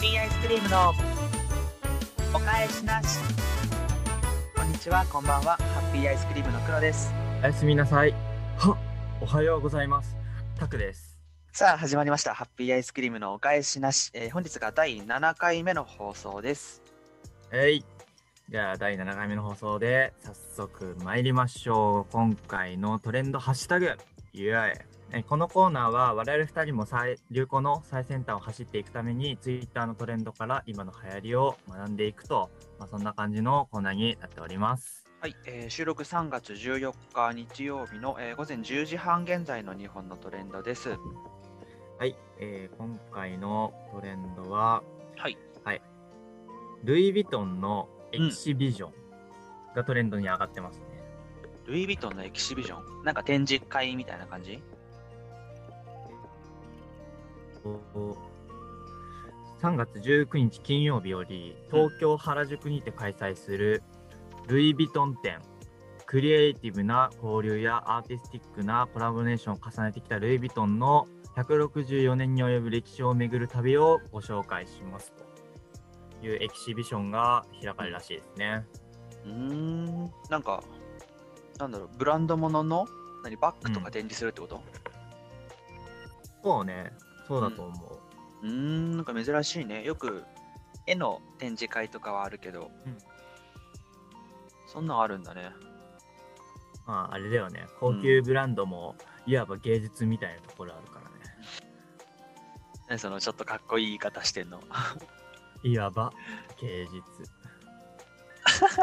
ッピーアイスクリームのお返しなしこんにちはこんばんはハッピーアイスクリームの黒ですおやすみなさい。はおはようございます。タクです。さあ始まりましたハッピーアイスクリームのお返しなし、えー本日が第7回目の放送ですえい。じゃあ、第7回目の放送で、早速参りましょう。今回のトレンドハッシュタグ、イエーイえこのコーナーは我々2人も最流行の最先端を走っていくために Twitter のトレンドから今の流行りを学んでいくと、まあ、そんな感じのコーナーになっております。はい、えー収録3月14日日曜日の、えー午前10時半現在の日本のトレンドです。はい、えー今回のトレンドは、はい。はい、ルイ・ヴィトンのエキシビジョンがトレンドに上がってますね。ルイ・ヴィトンのエキシビジョン？なんか展示会みたいな感じ？3月19日金曜日より東京原宿にて開催するルイ・ヴィトン展クリエイティブな交流やアーティスティックなコラボレーションを重ねてきたルイ・ヴィトンの164年に及ぶ歴史を巡る旅をご紹介します。というエキシビションが開かれるらしいですね。うーん。なんかなんだろうブランドものの何バッグとか展示するってこと？そうね、そうだと思う。うーんなんか珍しいね。よく絵の展示会とかはあるけど、うん。そんなんあるんだね。まあ、あれだよね、高級ブランドもいわば芸術みたいなところあるからね。何そのちょっとかっこいい言い方してんの？いわば芸術。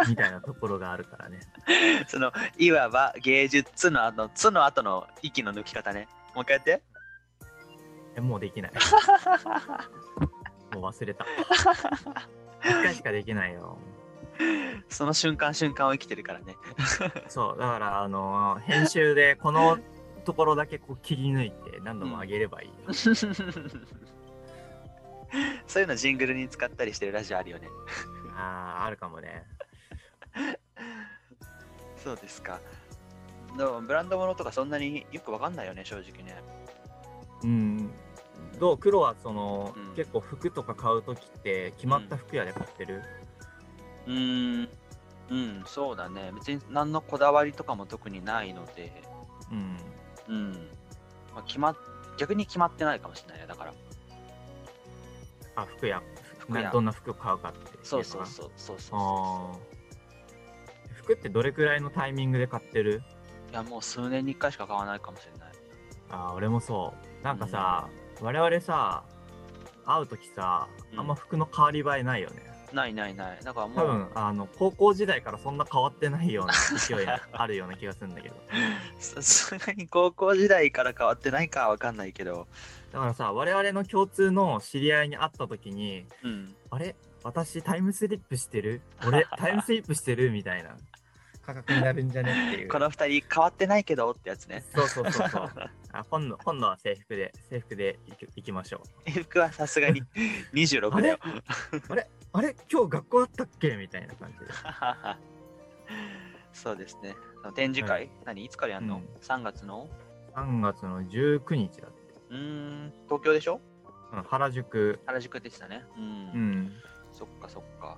みたいなところがあるからね。そのいわば芸術の後つの後の息の抜き方ね。もう一回やってえもうできない。もう忘れた。一回しかできないよ。その瞬間瞬間を生きてるからね そう、だから、あの編集でこのところだけこう切り抜いて何度も上げればいい。そういうのジングルに使ったりしてるラジオあるよねああ、あるかもね。そうですかでもブランド物とかそんなによくわかんないよね正直ねうん。どう？黒はその、うん。結構服とか買うときって決まった服屋で買ってる、うーん。うんそうだね。別に何のこだわりとかも特にないので。うん、うん、まあ、決まっ逆に決まってないかもしれないねだから。あ、服屋。服屋などんな服買うかって。そうそうそう。そうそう服ってどれくらいのタイミングで買ってる？ういやもう数年に1回しか買わないかもしれない。あー俺もそう。なんかさ、我々さ会う時さうん。あんま服の変わり映えないよね、ないないない。だからも多う分あの高校時代からそんな変わってないような勢いあ るような気がするんだけど。さすがに高校時代から変わってないかはわかんないけど。だからさ我々の共通の知り合いに会った時にうん。あれ？私タイムスリップしてる？俺タイムスリップしてる？みたいな価格になるんじゃねっていう。この2人変わってないけどってやつね。そうそうそうそう。あ今度今度は制服で制服で行き行きましょう。服はさすがに 26だよ。あれ？あれ？今日学校あったっけ？みたいな感じで。そうですね。展示会、はい。何？いつからやんの、うん ?3 月の？3月の19日だって。うーん東京でしょ？うん原宿。原宿でしたね。うん、うん。そっかそっか。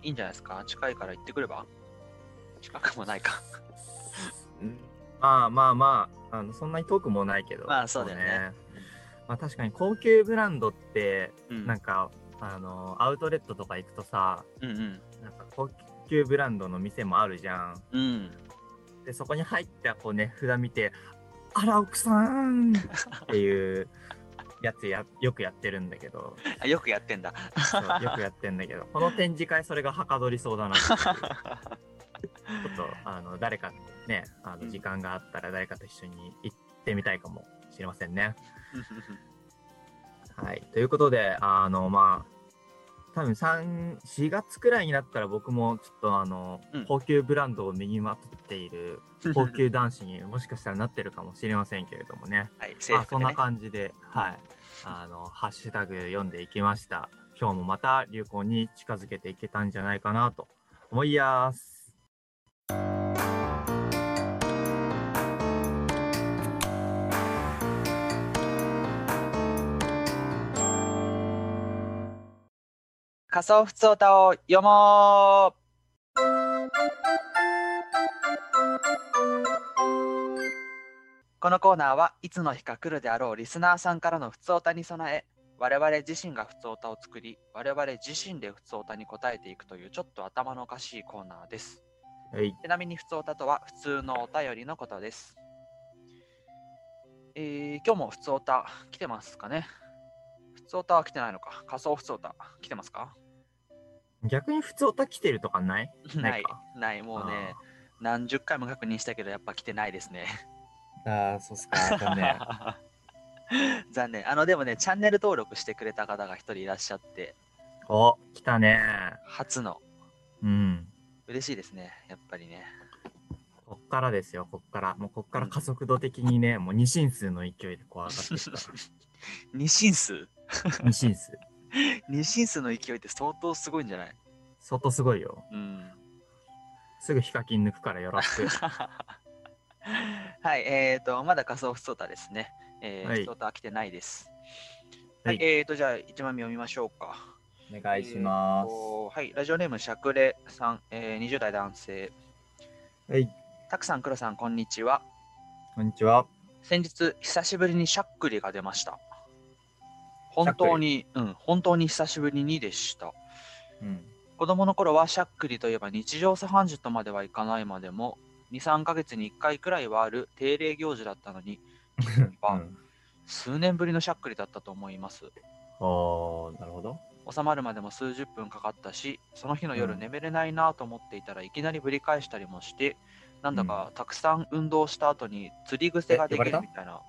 いいんじゃないですか？近いから行ってくれば？近くもないか。まあまあまあ、あのそんなに遠くもないけど。まあそうだよね。まあ確かに高級ブランドって、うん。なんか、あの、アウトレットとか行くとさ、うんうん。なんか高級ブランドの店もあるじゃん。うん。で、そこに入ったこうね、札見て、あら、奥さんっていうやつや、よくやってるんだけど。あよくやってんだ。よくやってんだけど、この展示会それがはかどりそうだなって。ちょっとあの誰かね、あうんの時間があったら誰かと一緒に行ってみたいかもしれませんね。はい。ということで、あの、まあ、多分3、4月くらいになったら僕もちょっとあの、うん高級ブランドを身にまとっている 高級男子にもしかしたらなってるかもしれませんけれどもね。はいあ、そんな感じで、はい。あの、ハッシュタグ読んでいきました。今日もまた流行に近づけていけたんじゃないかなと思いやす。仮想ふつおたを読もう。このコーナーはいつの日か来るであろうリスナーさんからのふつおたに備え我々自身がふつおたを作り我々自身でふつおたに答えていくというちょっと頭のおかしいコーナーです。はい。ちなみにふつおたとは普通のお便りのことですえー、今日もふつおた来てますかね？ふつおたは来てないのか？仮想ふつおた来てますか？逆に普通歌来てるとか ない？ないか。ない、もうね、何十回も確認したけど、やっぱ来てないですね。ああ、そうっすか。残念。残念。あの、でもね、チャンネル登録してくれた方が一人いらっしゃって、お、来たね。初の、うん。嬉しいですね、やっぱりね。こっからですよ、こっから。もうこっから加速度的にね、もう二進数の勢いでこう上がっていくか 二進数？ら。二進数。二進数の勢いって相当すごいんじゃない？相当すごいよ。うん。すぐヒカキン抜くからよろしく。はい、えっ、ー、と、まだ仮想ふつおたですね。えー、はいふつおたは来てないです。ははいい、えっ、ー、と、じゃあ、一番目読みましょうか。お願いしまえーとはい、ラジオネームしゃくれさん、えー、20代男性。す。はい。たくさん、くろさん、こんにちは。こんにちは。先日、久しぶりにしゃっくりが出ました。本当に、うん、本当に久しぶりにでした。うん。子供の頃はしゃっくりといえば日常茶飯事とまではいかないまでも、2、3ヶ月に1回くらいはある定例行事だったのに、うん、数年ぶりのしゃっくりだったと思います。おー、なるほど。収まるまでも数十分かかったし、その日の夜うん。眠れないなと思っていたらいきなりぶり返したりもして、なんだかたくさん運動した後に釣り癖ができるみたいな。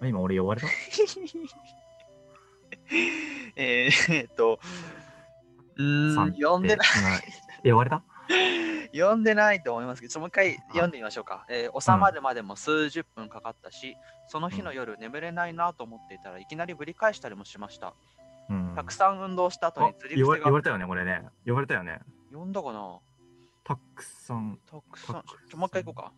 あ今俺呼ばれた？えーえーっと、うーん、さんでない、今呼ばれた？読んでないと思いますけど、もう一回読んでみましょうか。えー収まるまでも数十分かかったし、その日の夜眠れないなと思っていたらいきなりぶり返したりもしました。うん。たくさん運動した後あに釣り癖が呼ば呼ばれたよね、これね。呼ばれたよね。読んだかな？たくさん。たくさんちょもう一回行こうか。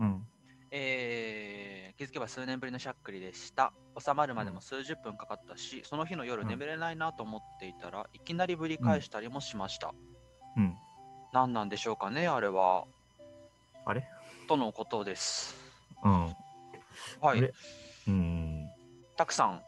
うん。えー気づけば数年ぶりのしゃっくりでした。収まるまでも数十分かかったし、その日の夜うん眠れないなと思っていたらいきなりぶり返したりもしました。うん。何なんでしょうかね、あれは。あれ？とのことです。うん。はい。うん。たくさん。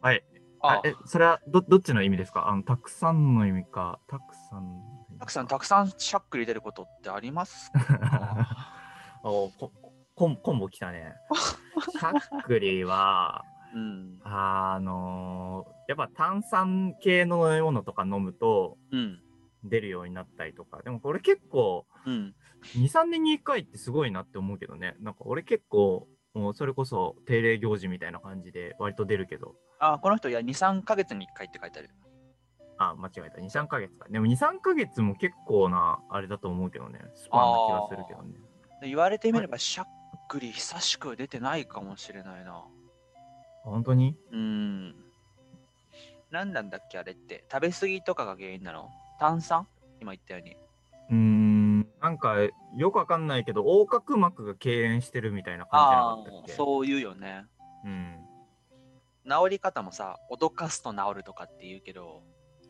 はい。ああえ、それはどどっちの意味ですか？あの、たくさんの意味か、たくさん。たくさん、たくさんしゃっくり出ることってありますか？おこコンコンボ来たね。しゃっくりは、うん。あのやっぱ炭酸系の飲み物とか飲むとうん。出るようになったりとか。でもこれ結構、うん。2、3年に1回ってすごいなって思うけどね。なんか俺結構、もうそれこそ定例行事みたいな感じで割と出るけど。あ、この人、いや、2、3ヶ月に1回って書いてある。あ、間違えた。2、3ヶ月か。でも2、3ヶ月も結構な、あれだと思うけどね。スパンな気がするけどね。で言われてみれば、しゃっくり久しく出てないかもしれないな。本当に？うん。何なんだっけ、あれって。食べ過ぎとかが原因なの？炭酸？今言ったように。うーん、なんかよくわかんないけど、横隔膜が痙攣してるみたいな感じなああ、かったっけそう言うよね。うん。治り方もさ、脅かすと治るとかって言うけど、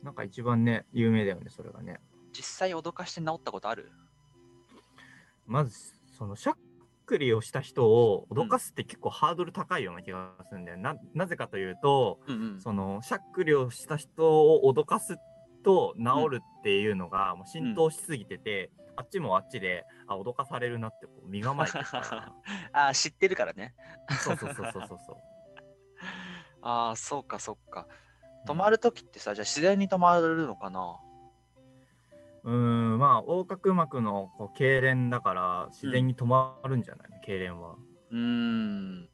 なんか一番ね、有名だよね、それがね。実際脅かして治ったことある？まず、そのしゃっくりをした人を脅かすって結構ハードル高いような気がするんだよ。ななぜかというと、うんうん。そのしゃっくりをした人を脅かすと治るっていうのがもう浸透しすぎてて、あっちもあっちで、あ、脅かされるなってこう身構えて。ああ、知ってるからね。そうそうそうそうそう。ああ、そうかそうか。止まるときってさ、じゃあ自然に止まるのかな？うーん、まあ、横隔膜のこう痙攣だから、自然に止まるんじゃないの、痙攣は。うーん。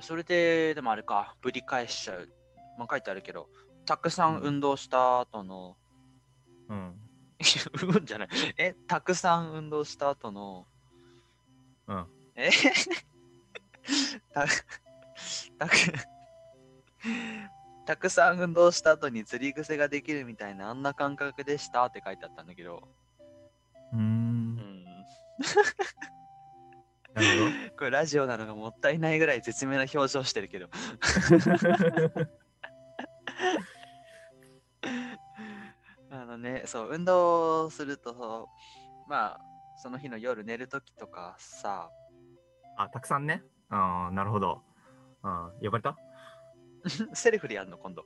それで、でもあれか、ぶり返しちゃう。まあ、書いてあるけど、たくさん運動した後の、うん。うんじゃない。え、たくさん運動した後の、うん。え？た たく たくさん運動した後に釣り癖ができるみたいなあんな感覚でしたって書いてあったんだけど、うんん、なる これラジオなのがもったいないぐらい絶妙な表情してるけどほど。ね、そう、運動するとまあ、その日の夜寝るときとかさ、あ、たくさんね。ああ、なるほど。あ呼ばれた？セルフでやるの、今度。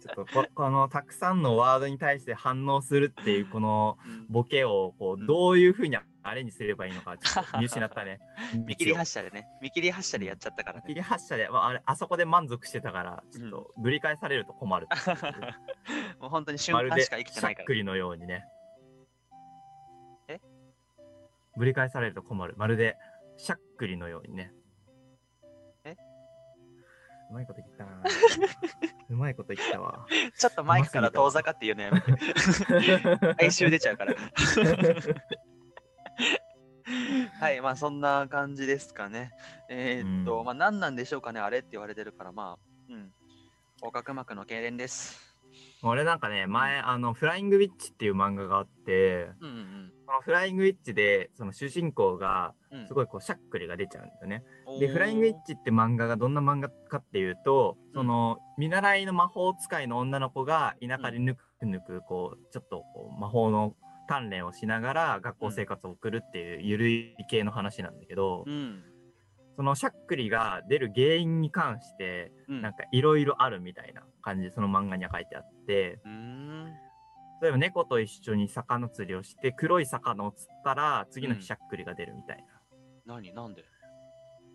ちょっとここのたくさんのワードに対して反応するっていうこのうんボケをこううんどういうふうにアレンジすればいいのかちょっと 見失ったね。見切り発車でね、見切り発車でやっちゃったから見切ね。り発車で、まあ、あれあそこで満足してたからちょっとぶり返されると困る。もう本当に瞬間しか生きてないから。しゃっくりのようにね。え？ぶり返されると困る。まるでしゃっくりのようにね。えうまいこと言ったな。うまいこと言ったわ。ちょっとマイクから遠ざかって言うのやめて。哀愁出ちゃうから。はい、まあそんな感じですかね。えーっと、うんまあ何なんでしょうかね、あれって言われてるから、まあ、うん。横隔膜の痙攣です。俺なんかね、前、あの、フライングウィッチっていう漫画があって、うんうんそのフライングウィッチで、その主人公が、うん。すごいこう、しゃっくりが出ちゃうんだよね。おーで、フライングウィッチって漫画がどんな漫画かっていうと、その、見習いの魔法使いの女の子が田舎でぬくぬく、こう、ちょっとこう魔法の鍛錬をしながら学校生活を送るっていうゆるい系の話なんだけど、うん。そのしゃっくりが出る原因に関して、うん。なんかいろいろあるみたいな感じでその漫画には書いてあって、うーん。例えば猫と一緒に魚釣りをして黒い魚を釣ったら次の日しゃっくりが出るみたいな。何なんで？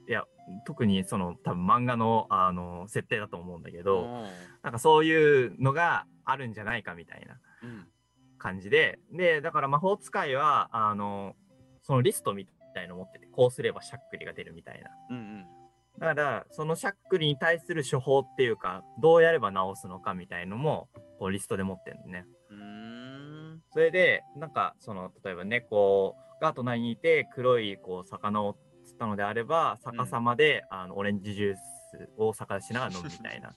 いや特にその多分漫画のあの設定だと思うんだけど、うんなんかそういうのがあるんじゃないかみたいなうん。感じででだから魔法使いはあのそのリストみたいの持っててこうすればしゃっくりが出るみたいな。うんうん。だからそのしゃっくりに対する処方っていうかどうやれば治すのかみたいのもこうリストで持ってるのね。うーん。それで、なんか、その、例えば猫が隣にいて、黒い、こう、魚を釣ったのであれば、逆さまで、あの、オレンジジュースを逆しながら飲むみたいな。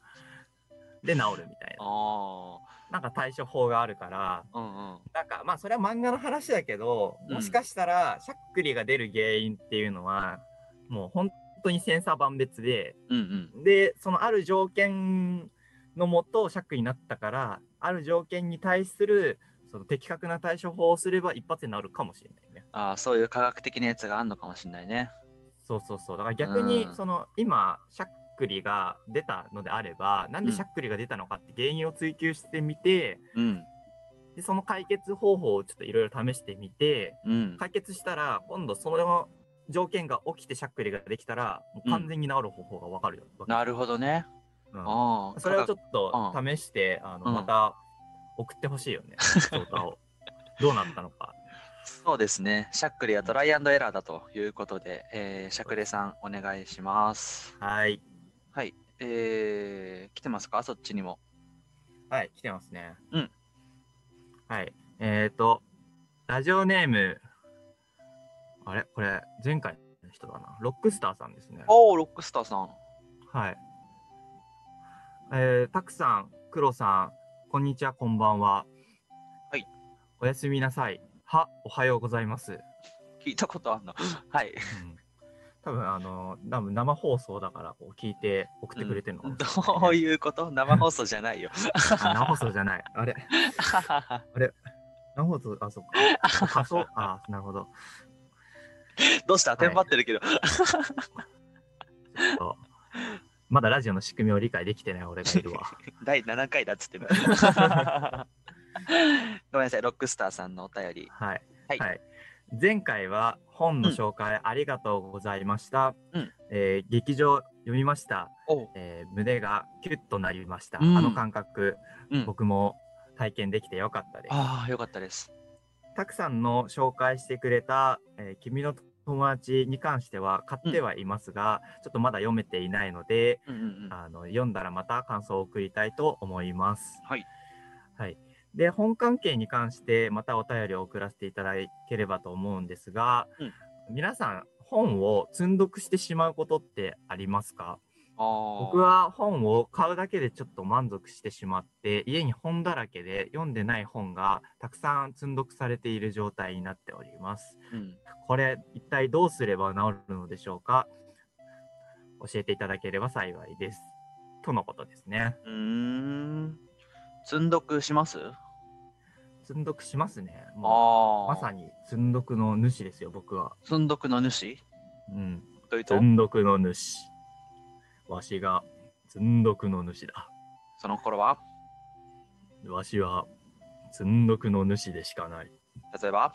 で、治るみたいな。あなんか対処法があるから、あ。うんうん。なんか、まあ、それは漫画の話だけど、うんもしかしたら、しゃっくりが出る原因っていうのは、もう本当に千差万別で、うんうん。で、そのある条件のもと、しゃっくりになったから、ある条件に対する、その的確な対処法をすれば一発で治るかもしれないね。ああ、そういう科学的なやつがあるのかもしれないね。そうそうそう。だから逆にう、んその、今、しゃっくりが出たのであれば、なんでしゃっくりが出たのかって原因を追求してみて、うん。でその解決方法をちょっといろいろ試してみて、うん。解決したら、今度その条件が起きてしゃっくりができたら、もう完全に治る方法がわかるよ。なるほどね。うんああ。それをちょっっと試して、あうんのまた送ってほしいよね、調査を。どうなったのか。そうですね。しゃっくりはトライアンドエラーだということで、えー、しゃくれさんお願いします。はい。はい。えー、来てますか？そっちにも。はい、来てますね。うん。はい。えっ、ー、と、ラジオネーム、あれ？これ、前回の人だな。ロックスターさんですね。おー、ロックスターさん。はい。えー、たくさん、くろさん、こんにちは、こんばんは。はい。おやすみなさい。は、おはようございます。聞いたことあんの？はい。うん多分あの多分生放送だからこう聞いて送ってくれてるのかもしれないね、どういうこと？生放送じゃないよ。あ生放送じゃない。あれ 生放送、あ、そっか。仮想、あ、なるほど。どうした？テンパってるけど。ちょっとまだラジオの仕組みを理解できてない俺がいるわ。第7回だっつってる。ごめんなさい、ロックスターさんのお便り。はい。はい前回は本の紹介ありがとうございました。うんえー劇場読みました、えー胸がキュッとなりました。うんあの感覚、うん。僕も体験できてよかったです。ああ、よかったです。たくさんの紹介してくれた、えー君の友達に関しては買ってはいますが、ちょっとまだ読めていないので、うんうんうん。あの読んだらまた感想を送りたいと思います。はい。はい。で、本関係に関してまたお便りを送らせていただければと思うんですが、うん皆さん本を積ん読してしまうことってありますか？僕は本を買うだけでちょっと満足してしまって家に本だらけで読んでない本がたくさん積ん読されている状態になっております。うん。これ一体どうすれば治るのでしょうか？教えていただければ幸いです。とのことですね。うーん。積んどくします？積んどくしますね。もあうまさに積んどくの主ですよ、僕は。積んどくの主？うん。というと？積んどくの主。わしが積んどくの主だ。その頃は？わしは積んどくの主でしかない。例えば？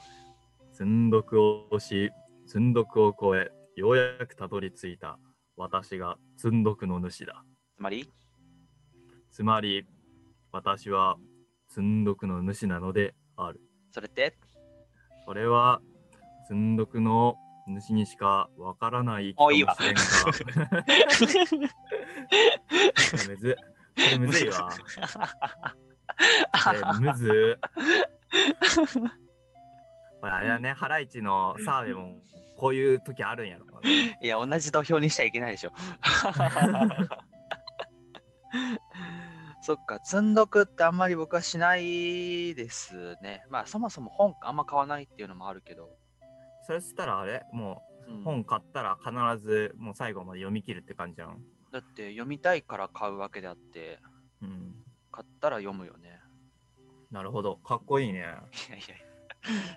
積んどくをし、積んどくを超え、ようやくたどり着いた私が積んどくの主だ。つまり？つまり、私は積んどくの主なのである。それって？それは、積んどくの主にしかわからないかもしれんが。むずっ。これむずいわ。むずっ。これあれだね、ハライチの澤部もこういう時あるんやろうね。いや、同じ土俵にしちゃいけないでしょ。そっか、積んどくってあんまり僕はしないですね。まあ、そもそも本あんま買わないっていうのもあるけど。それしたらあれ？もう本買ったら必ずもう最後まで読み切るって感じじゃん。だって読みたいから買うわけであって、うん。買ったら読むよね。なるほど。かっこいいね。いやいや、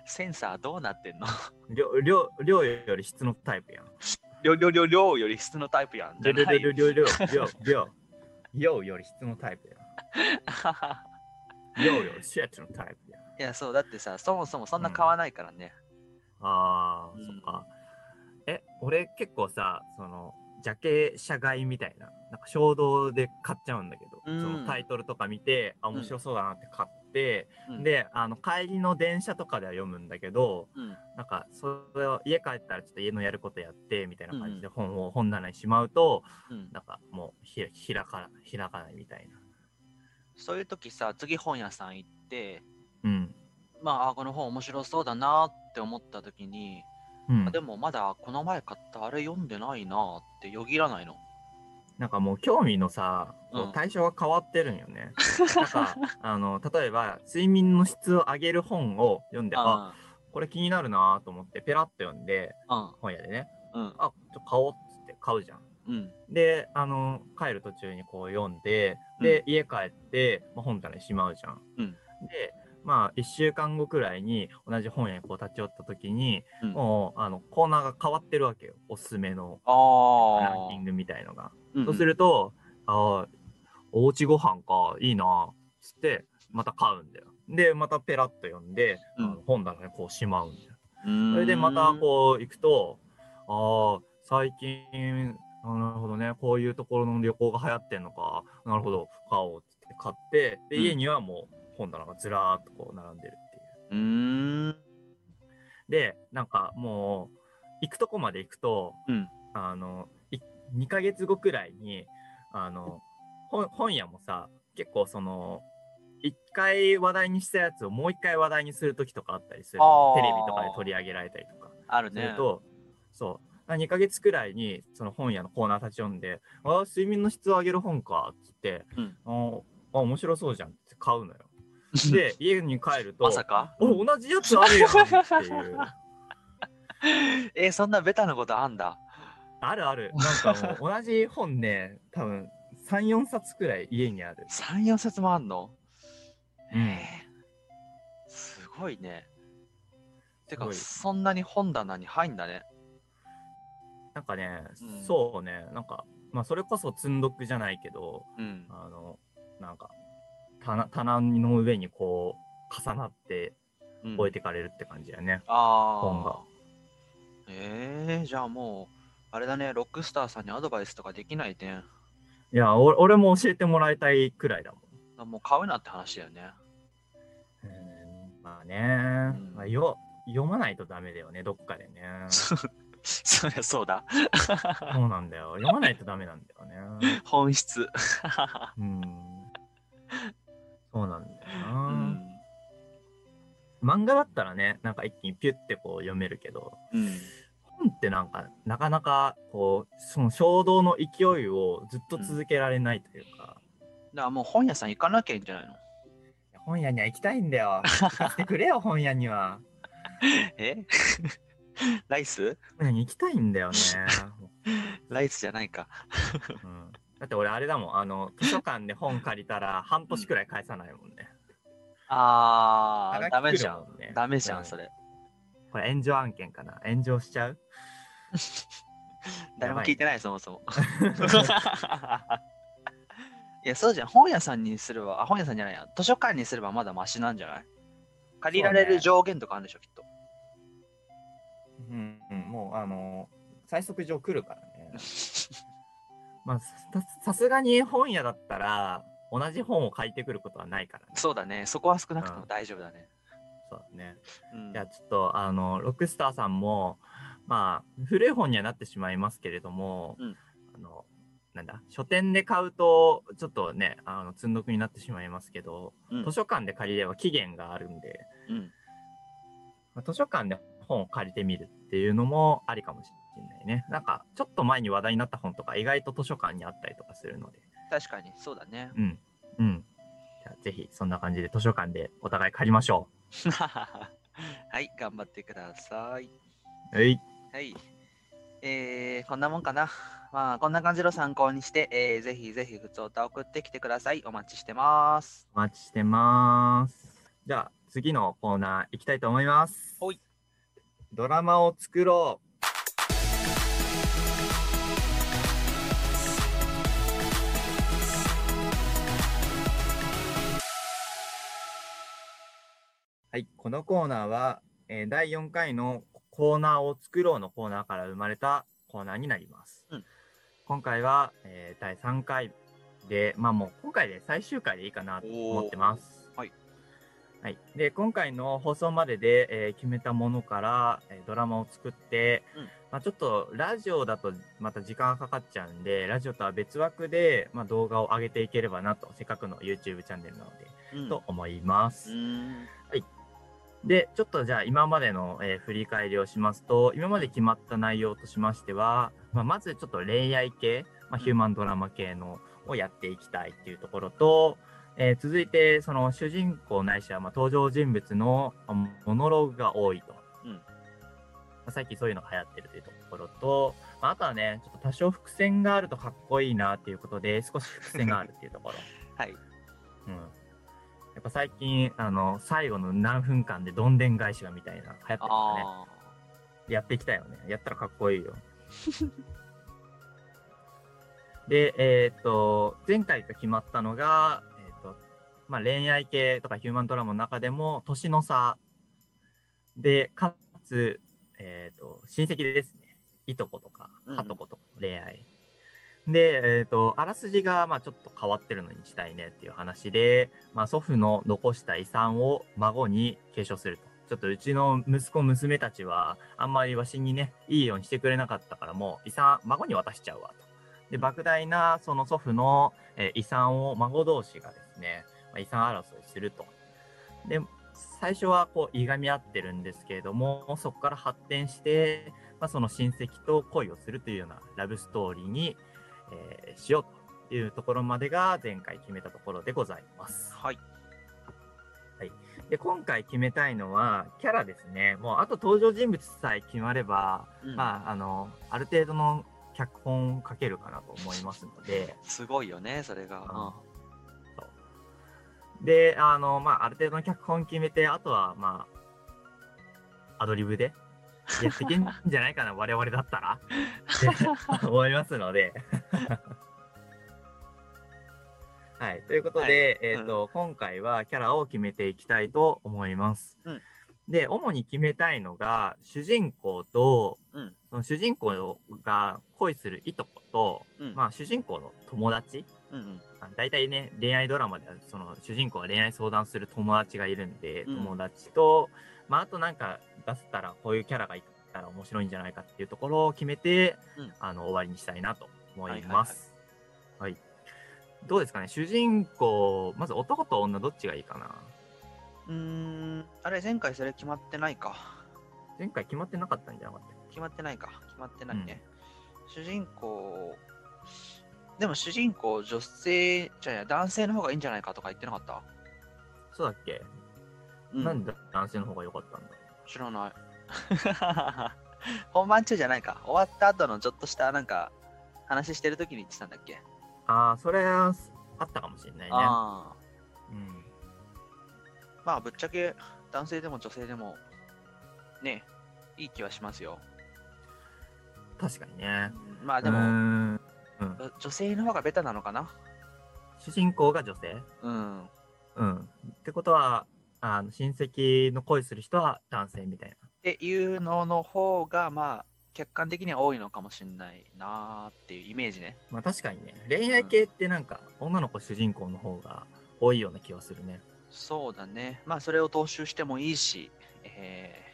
センサーどうなってんの？量量量より質のタイプやん。量量量量より質のタイプやん。じ量ゃない量量量量ようより質のタイプやん。量よりシェッのタイプや。いや、そう、だってさ、そもそもそんな買わないからね。ああ、うんそっか。え、俺結構さ、その、ジャケ写買いみたいな、なんか衝動で買っちゃうんだけど、うんそのタイトルとか見て、あ、ん面白そうだなって買って、うん、で、あの、帰りの電車とかでは読むんだけど、うん、なんか、それを家帰ったらちょっと家のやることやって、みたいな感じで本を本棚にしまうと、うん。なんかもうひ開か開かないみたいな。そういう時さ、次本屋さん行って、うん。まあ、あこの本面白そうだなって思った時に、うん。あ、でもまだこの前買ったあれ読んでないなってよぎらないの。なんかもう興味のさ、こううん。対象が変わってるんよね。なんか、あの、例えば、睡眠の質を上げる本を読んで、あ、これ気になるなと思って、ペラッと読んで、うん、本屋でね、うん、あ、ちょっと買おうっつって買うじゃん。うん、で、あの、帰る途中にこう読んで、で、家帰って、まあ、本棚にしまうじゃん。うん。で、まあ、1週間後くらいに同じ本屋にこう立ち寄った時に、うんもう、あの、コーナーが変わってるわけよ。おすすめのああランキングみたいのが。うんそうすると、ああ、おうちご飯か、いいな、つって、また買うんだよ。で、またペラッと読んで、うんあの本棚にこうしまうんだよ。うんそれでまたこう行くと、ああ、最近、あなるほどね、こういうところの旅行が流行ってんのか、なるほど、買おうって買って、で、うん家にはもう本棚がずらーっとこう並んでるっていう。うーん。で、なんかもう、行くとこまで行くと、うんあの、い2ヶ月後くらいに、あの、本本屋もさ、結構その、一回話題にしたやつをもう一回話題にするときとかあったりする。テレビとかで取り上げられたりとかあるね。すると、そう。2ヶ月くらいにその本屋のコーナー立ち読んで、ああ、睡眠の質を上げる本か、っつって、うんあ、面白そうじゃんって買うのよ。で、家に帰ると、まさか？お同じやつあるやんっていう。えーそんなベタなことあんだ？あるある。なんかもう同じ本ね、多分3、4冊くらい家にある。3、4冊もあんの？うんえーすごいね。てか、そんなに本棚に入んだね。なんかね、うんそうね、なんか、まあそれこそ積んどくじゃないけど、うん。あの、なんか、棚棚の上にこう、重なってうん置いてかれるって感じやね。ああ。本が。えー、じゃあもう、あれだね、ロックスターさんにアドバイスとかできない点。いや、お俺も教えてもらいたいくらいだもん。あもう買うなって話だよね。うんまあね、うんまあ、よ読まないとダメだよね、どっかでね。そりゃそうだ。そうなんだよ。読まないとダメなんだよね。本質。うん。そうなんだような。ん。漫画だったらね、なんか一気にピュッてこう読めるけど、うん。本ってなんか、なかなかこう、その衝動の勢いをずっと続けられないというか、だからもう本屋さん行かなきゃいいんじゃないの？本屋には行きたいんだよ。行かせてくれよ、本屋には。え？ライス？本屋に行きたいんだよね。ライスじゃないか。うん、だって俺あれだもん、あの、図書館で本借りたら半年くらい返さないもんね。あー、ダメじゃん。ダメじゃ、うんそれ。これ炎上案件かな？炎上しちゃう？誰も聞いてない、そもそも。いや、そうじゃん。本屋さんにすれば、あ、本屋さんじゃないや。図書館にすればまだマシなんじゃない？借りられる上限とかあるんでしょ、きっと。うん、うん、もうあの、最速上来るからね。まあ、ささすがに本屋だったら、同じ本を借りてくることはないからね。そうだね。そこは少なくともうん大丈夫だね。そうだね。うんじゃあちょっと、あの、ロックスターさんも、まあ、古い本にはなってしまいますけれども、うんあの、なんだ、書店で買うと、ちょっとね、あの、積んどくになってしまいますけど、うん図書館で借りれば期限があるんで、うん。まあ図書館で本を借りてみるっていうのもありかもしれないね。なんか、ちょっと前に話題になった本とか意外と図書館にあったりとかするので、確かに、そうだね。うん。うん。じゃあぜひ、そんな感じで図書館でお互い借りましょ はい、頑張ってください。う。はい。はい。えー、こんなもんかな。まあ、こんな感じの参考にして、えー、ぜひぜひ、普通歌送ってきてください。お待ちしてます。お待ちしてます。じゃあ、次のコーナー行きたいと思います。ほい。ドラマを作ろう。はい、このコーナーは、えー第4回のコーナーを作ろうのコーナーから生まれたコーナーになります。うん今回は、えー第3回で、まあもう今回で最終回でいいかなと思ってます。はい。はい。で、今回の放送までで、えー決めたものから、えードラマを作って、うんまあちょっとラジオだとまた時間がかかっちゃうんで、ラジオとは別枠で、まあ、動画を上げていければなと、せっかくの YouTube チャンネルなので、うんと思います。で、ちょっとじゃあ今までの、えー振り返りをしますと、今まで決まった内容としましては、まあ、まずちょっと恋愛系、まあ、ヒューマンドラマ系のをやっていきたいっていうところと、えー続いてその主人公ないしはまあ登場人物のまあモノローグが多いと。うんまあ最近そういうのが流行ってるというところと、まあ、あとはね、ちょっと多少伏線があるとかっこいいなっていうことで、少し伏線があるっていうところ。はい。うん。やっぱ最近、あの、最後の何分間でどんでん返しがみたいな流行ってるからね。あやっていきたいよね。やったらかっこいいよ。で、えーっと、前回が決まったのが、えーっと、まあ、恋愛系とかヒューマンドラマの中でも、年の差で、かつ、えーっと、親戚ですね。いとことかはとこと恋愛。で、えーっと、あらすじが、まあ、ちょっと変わってるのにしたいねっていう話で、まあ、祖父の残した遺産を孫に継承すると。ちょっとうちの息子、娘たちは、あんまりわしにね、いいようにしてくれなかったから、もう遺産、孫に渡しちゃうわと。で、莫大なその祖父の、え遺産を孫同士がですね、まあ、遺産争いすると。で、最初はこう、いがみ合ってるんですけれども、そこから発展して、まあ、その親戚と恋をするというようなラブストーリーに、えーしようというところまでが前回決めたところでございます。はい。で、今回決めたいのは、キャラですね。もう、あと登場人物さえ決まれば、うんまあ、あの、ある程度の脚本を書けるかなと思いますので、すごいよね、それが。で、あの、まあ、ある程度の脚本決めて、あとは、まあ、アドリブでやっていけんじゃないかな、我々だったら。って思いますので。はい。ということで、はいえっ、と、今回はキャラを決めていきたいと思います。うんで、主に決めたいのが、主人公と、うんその主人公が恋するいとこと、うん。まあ、主人公の友達、うんうん。あ大体ね、恋愛ドラマでは、その主人公が恋愛相談する友達がいるんで、うん友達と、まあ、あとなんか出せたら、こういうキャラがいたら面白いんじゃないかっていうところを決めて、うんあの、終わりにしたいなと思います。はいどうですかね、主人公、まず男と女どっちがいいかな？うーん。あれ、前回それ決まってないか。前回決まってなかったんじゃなかったっ決まってないか。決まってないね。主人公、でも主人公、女性じゃない男性の方がいいんじゃないかとか言ってなかった、けそうだっけ、うなんで男性の方が良かったんだ？知らない。本番中じゃないか。終わった後のちょっとしたなんか話してる時に言ってたんだっけ？ああ、それはあったかもしれないね。ああ。うん。まあ、ぶっちゃけ男性でも女性でも、ね、いい気はしますよ。確かにね。まあでも、うーん女性の方がベタなのかな？主人公が女性？うん。うん。ってことは、あの親戚の恋する人は男性みたいな。っていうのの方が、まあ、客観的には多いのかもしれないなーっていうイメージね。まあ確かにね、恋愛系ってなんか、女の子主人公の方が多いような気はするね。そうだね。まあ、それを踏襲してもいいし、えー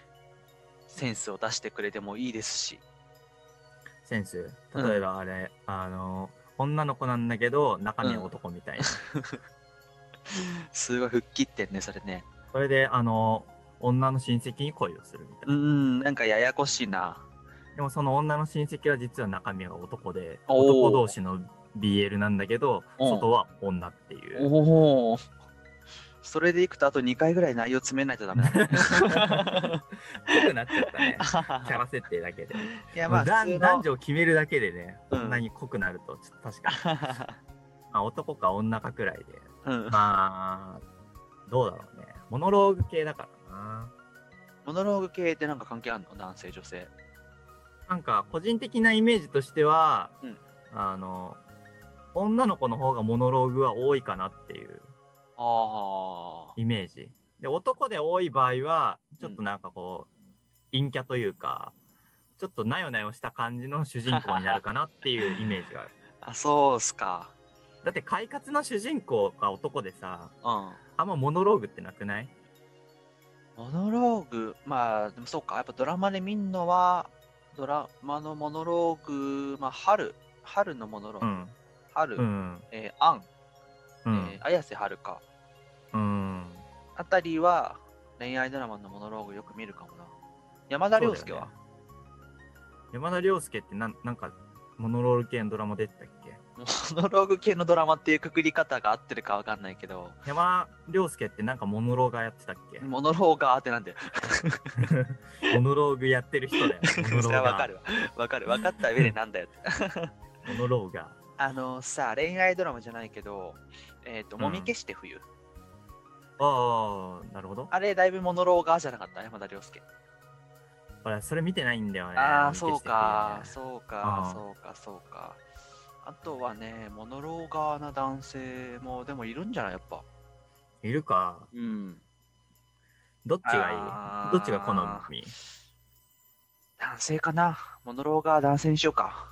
センスを出してくれてもいいですし。センス？例えばあれ、あの、女の子なんだけど、中身は男みたいな。すごい吹っ切ってんね、それね。それで、あの、女の親戚に恋をするみたいうな。ん、なんかややこしいな。でもその女の親戚は実は中身は男で、男同士の BL なんだけど、うん外は女っていう。おお。それでいくとあと2回ぐらい内容詰めないとダメだね。濃くなっちゃったね。キャラ設定だけで。いや、まあ、男女を決めるだけでね、うんこんなに濃くなると、ちょっと確かに。まあ、男か女かくらいで。うん、まあ、どうだろうね。モノローグ系だからな。モノローグ系ってなんか関係あるの？男性、女性。なんか、個人的なイメージとしては、うんあの、女の子の方がモノローグは多いかなっていうああ。イメージ。で、男で多い場合は、ちょっとなんかこう、陰キャというか、ちょっとなよなよした感じの主人公になるかなっていうイメージがある。あ、そうっすか。だって快活な主人公が男でさ、うん。あんまモノローグってなくない？モノローグ、まあ、でもそうか、やっぱドラマで見んのは、ドラマのモノローグ、まあ、春、春のモノローグ、うん。春、うん。えー、アン、うん。えー綾瀬はるか、うん。あたりは恋愛ドラマのモノローグよく見るかもな。山田涼介は、ね。山田涼介ってなんなんかモノロール系のドラマ出てたっけ？モノローグ系のドラマっていうくくり方が合ってるかわかんないけど、山田涼介ってなんかモノローガーやってたっけ？モノローガーってなんで モノローグやってる人だよ。モノローそれはガー。わかるわ。わかる。わかった上でなんだよって。モノローガー。あのさ、恋愛ドラマじゃないけど、えっ、と、うんもみ消して冬。ああ、なるほど。あれ、だいぶモノローガーじゃなかった？山田涼介。俺、それ見てないんだよね。ああ、見そうか、そううか、んそうか、そうか。あとはね、モノローガーな男性も、でもいるんじゃない？やっぱ。いるか？うん。どっちがいい？どっちが好み？男性かなモノローガー男性にしようか。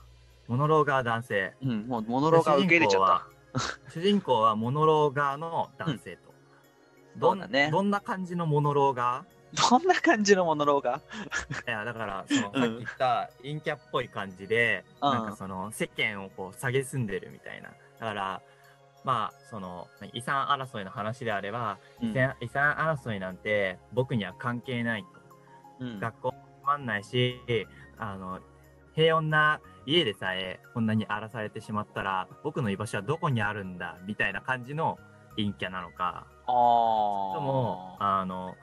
モノローガー男性。うん、もうモノローガー受け入れちゃった。主人公はモノローガーの男性と。どんそうだねどんな感じのモノローガどんな感じのモノローガいや、だから、その、うん。さっき言った陰キャっぽい感じで、うん。なんかその、世間をこう、蔑んでるみたいな。だから、まあ、その、遺産争いの話であれば、遺産遺産争いなんて僕には関係ないと。うん。学校つまんないし、あの、平穏な家でさえこんなに荒らされてしまったら、僕の居場所はどこにあるんだみたいな感じの陰キャなのか、あー。とも、あの、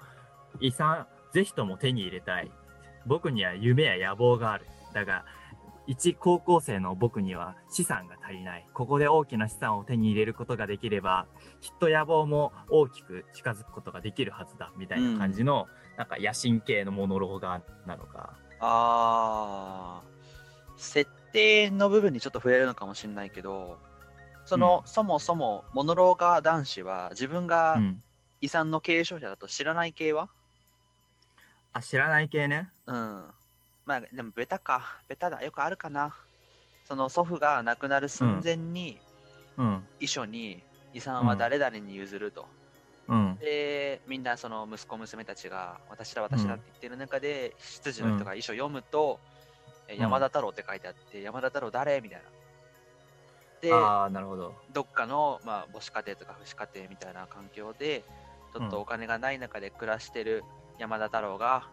遺産、ぜひとも手に入れたい。僕には夢や野望がある。だが、一高校生の僕には資産が足りない。ここで大きな資産を手に入れることができれば、きっと野望も大きく近づくことができるはずだ。みたいな感じの、なんか野心系のモノローガーなのか。あー設定の部分にちょっと触れるのかもしれないけど、その、そもそもモノローガー男子は自分がうん。遺産の継承者だと知らない系は？あ、知らない系ね。うん。まあ、でもベタか。ベタだ。よくあるかな。その祖父が亡くなる寸前に、うん。遺書に遺産は誰々に譲ると。うん。で、みんなその息子娘たちが、私だ私だって言ってる中で、執事の人が遺書読むと、えん山田太郎って書いてあって、山田太郎誰？みたいな。で、ああ、なるほど。どっかの、まあ、母子家庭とか父子家庭みたいな環境で、ちょっとお金がない中で暮らしてる山田太郎が、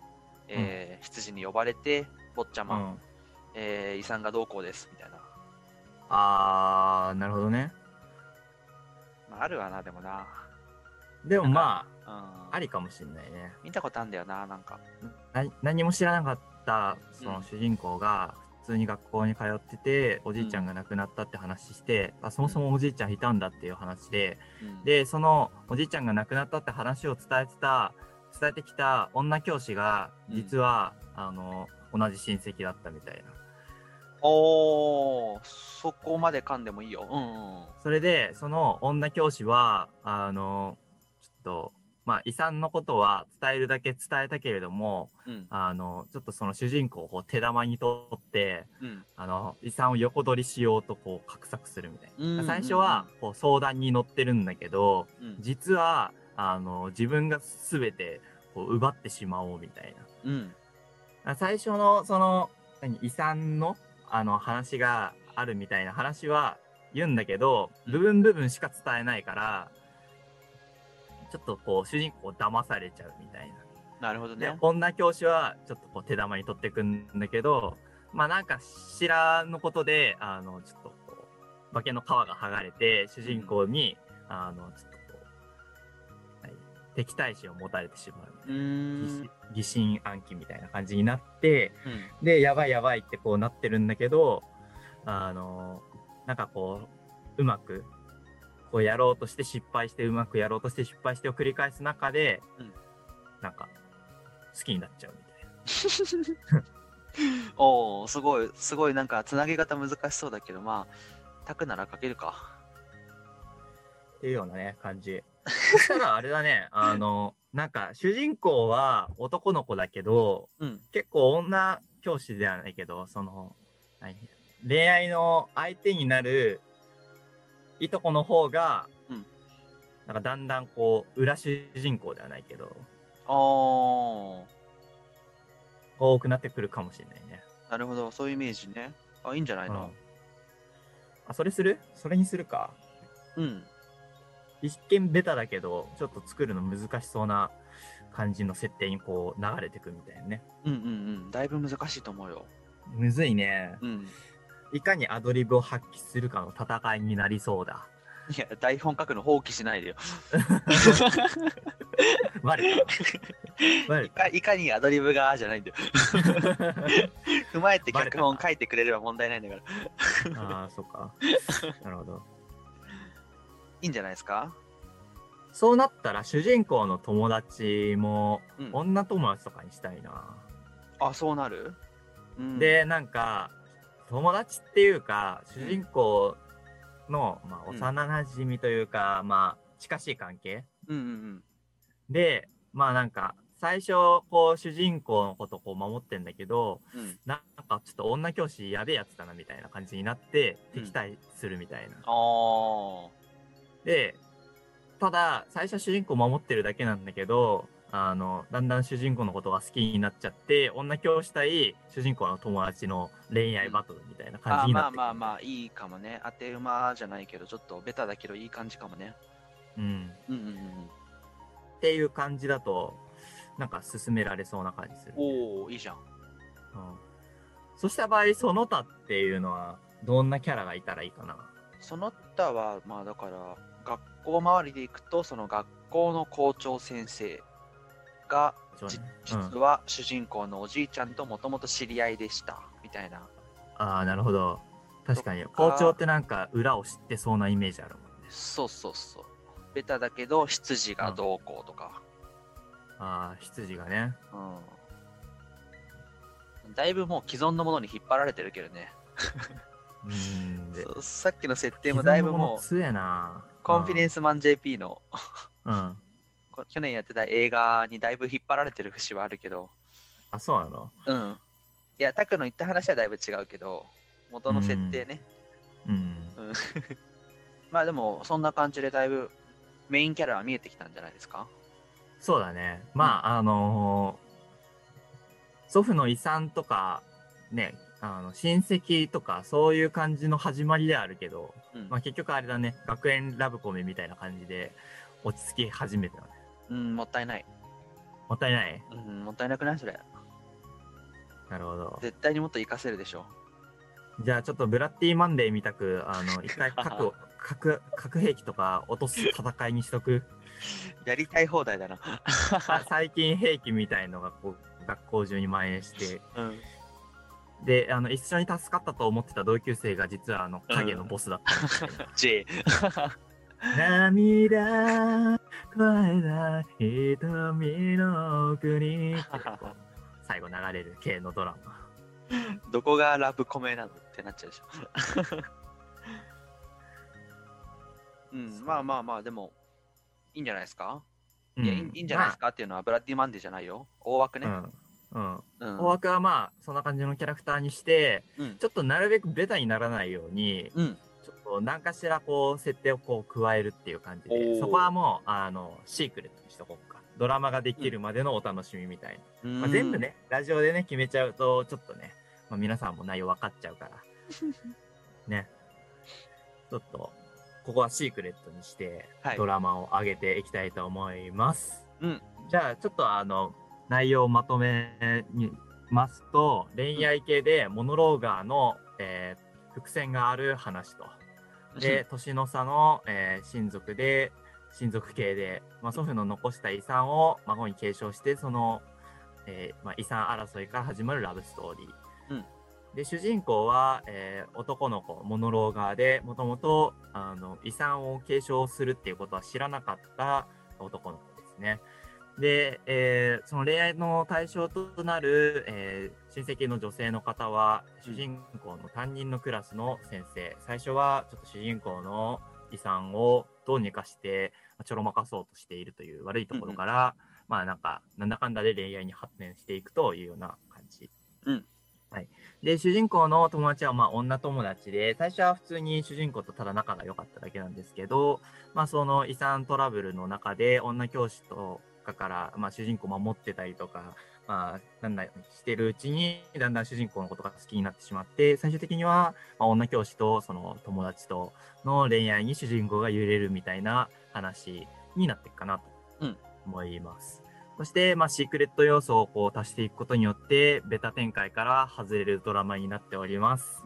えー執事に呼ばれて、坊ちゃま、うん。えー遺産がどうこうです、みたいな。ああ、なるほどね。まあ、あるわな、でもな。でもまうん。あ、ありかもしんないね。見たことあるんだよな、なんか。な何も知らなかったそうんの主人公が、通に学校に通ってておじいちゃんが亡くなったって話して、あそもそもおじいちゃんいたんだっていう話でうん、でそのおじいちゃんが亡くなったって話を伝えてた伝えてきた女教師がうん。実は、あの同じ親戚だったみたいな。おー、そこまで噛んでもいいよ。うんうん。それでその女教師はあのちょっとまあ遺産のことは伝えるだけ伝えたけれどもうん。あのちょっとその主人公を手玉に取ってうん。あの遺産を横取りしようとこう画策するみたいな、うんうんうん。最初はこう相談に乗ってるんだけどうん。実はあの自分が全てこう奪ってしまおうみたいうんな最初のその何遺産のあの話があるみたいな話は言うんだけどうん部分部分しか伝えないからちょっとこう主人公騙されちゃうみたいな。なるほどね。で女教師はちょっとこう手玉に取ってくんだけどまあなんか知らんのことであのちょっとこう化けの皮が剥がれて主人公に、あのちょっと敵対心を持たれてしまうう。疑心暗鬼みたいな感じになってうんでやばいやばいってこうなってるんだけどあのなんかこううまくこうやろうとして失敗してうまくやろうとして失敗してを繰り返す中で、うんなんか好きになっちゃうみたいな。おー、すごい、すごいなんかつなげ方難しそうだけど、まあ、タクなら書けるか。っていうようなね、感じ。そしたらあれだね、あの、なんか主人公は男の子だけど、うん。結構女教師ではないけど、その、何？恋愛の相手になるいとこの方が、うんなんかだんだんこう、裏主人公ではないけど、おー、多くなってくるかもしれないね。なるほど、そういうイメージね。あ、いいんじゃないうんのあ、それする？それにするか。うん。一見ベタだけど、ちょっと作るの難しそうな感じの設定にこう流れてくみたいなね。うんうんうん。だいぶ難しいと思うよ。むずいね。うん。いかにアドリブを発揮するかの戦いになりそうだ。いや、台本書くの放棄しないでよ。バレたいかいかにアドリブがじゃないんだよ。た 踏まえて脚本書いてくれれば問題ないんだから。ああ、そっか。なるほど。いいんじゃないですか？そうなったら主人公の友達もうん。女友達とかにしたいな。あ、そうなる、うん、で、なんか、友達っていうか、主人公の、まあ、うん幼馴染というか、まあ、近しい関係うんうんで、まあなんか、最初、こう、主人公のことをこう守ってんだけど、うん。うん。なんかちょっと女教師やべえやつだなみたいな感じになってうん敵対するみたいな。あー。で、ただ最初主人公守ってるだけなんだけど、あの、だんだん主人公のことが好きになっちゃって、女教師対主人公の友達の恋愛バトルみたいな感じになってくるまあまあ、いいかもね。当て馬じゃないけど、ちょっとベタだけどいい感じかもね。うん。うんうんうん。っていう感じだと、なんか進められそうな感じする。おー、いいじゃん。うん。そした場合、その他っていうのは、どんなキャラがいたらいいかな。その他は、まあだから、学校周りで行くと、その学校の校長先生が、ねうん実は主人公のおじいちゃんともともと知り合いでした、みたいな。ああ、なるほど。確かに。校長ってなんか裏を知ってそうなイメージあるもんね。そうそうそう。ベタだけど、執事がどうこうとか。ああ、羊がね。うん。だいぶもう既存のものに引っ張られてるけどね。うーん。さっきの設定もだいぶもう、強えな。コンフィデンス。スマン JP のうん。こ去年やってた映画にだいぶ引っ張られてる節はあるけど、あ、そうなの？うん。いや、タクの言った話はだいぶ違うけど、元の設定ね。うん。うん。まあでも、そんな感じでだいぶメインキャラは見えてきたんじゃないですか？そうだね。まあ、あのー祖父の遺産とか、ね、あの、親戚とか、そういう感じの始まりではあるけど、うんまあ結局あれだね、学園ラブコメみたいな感じで落ち着き始めたよね。うん、もったいない。もったいない？うん、もったいなくない？それ。なるほど。絶対にもっと活かせるでしょ。じゃあちょっとブラッディマンデーみたく、あの、一回核を、核、核兵器とか落とす戦いにしとく？やりたい放題だな。さ最近兵器みたいのがこう学校中に蔓延して、うん。であの一緒に助かったと思ってた同級生が実はあの影のボスだったんですけど、J。涙声だ瞳の奥に最後流れる系のドラマどこがラブコメなのってなっちゃうでしょ。うん、まあまあまあ、でも、いいんじゃないですか、いやいいいいんじゃないですか？っていうのは、ブラッディ・マンデーじゃないよ。大枠ね。まあうん、うんうん。大枠はまあそんな感じのキャラクターにしてうん。ちょっとなるべくベタにならないようにうん。ちょっと何かしらこう設定をこう加えるっていう感じでそこはもうあのシークレットにしとこうかドラマができるまでのお楽しみみたいな、まあ、全部。ねラジオでね決めちゃうとちょっとね、まあ、皆さんも内容分かっちゃうから ねちょっとここはシークレットにしてはいドラマを上げていきたいと思います、うん。じゃあちょっとあの内容をまとめますと恋愛系でモノローガーの、えー伏線がある話と。で年の差の、えー親族で親族系で、まあ、祖父の残した遺産を孫に継承してその、えーまあ、遺産争いから始まるラブストーリー、うん。で主人公は、えー男の子モノローガーでもともとあの遺産を継承するっていうことは知らなかった男の子ですね。で、えーその恋愛の対象となる、えー親戚の女性の方は主人公の担任のクラスの先生。最初はちょっと主人公の遺産をどうにかしてまあちょろまかそうとしているという悪いところから、まあなんかなんだかんだで恋愛に発展していくというような感じ。うん。はい、で主人公の友達はまあ女友達で最初は普通に主人公とただ仲が良かっただけなんですけど、まあ、その遺産トラブルの中で女教師とかから、まあ、主人公を守ってたりとか、まあ、なんだしてるうちにだんだん主人公のことが好きになってしまって最終的には、まあ、女教師とその友達との恋愛に主人公が揺れるみたいな話になっていくかなとうん思います。そして、まあ、シークレット要素をこう足していくことによってベタ展開から外れるドラマになっております。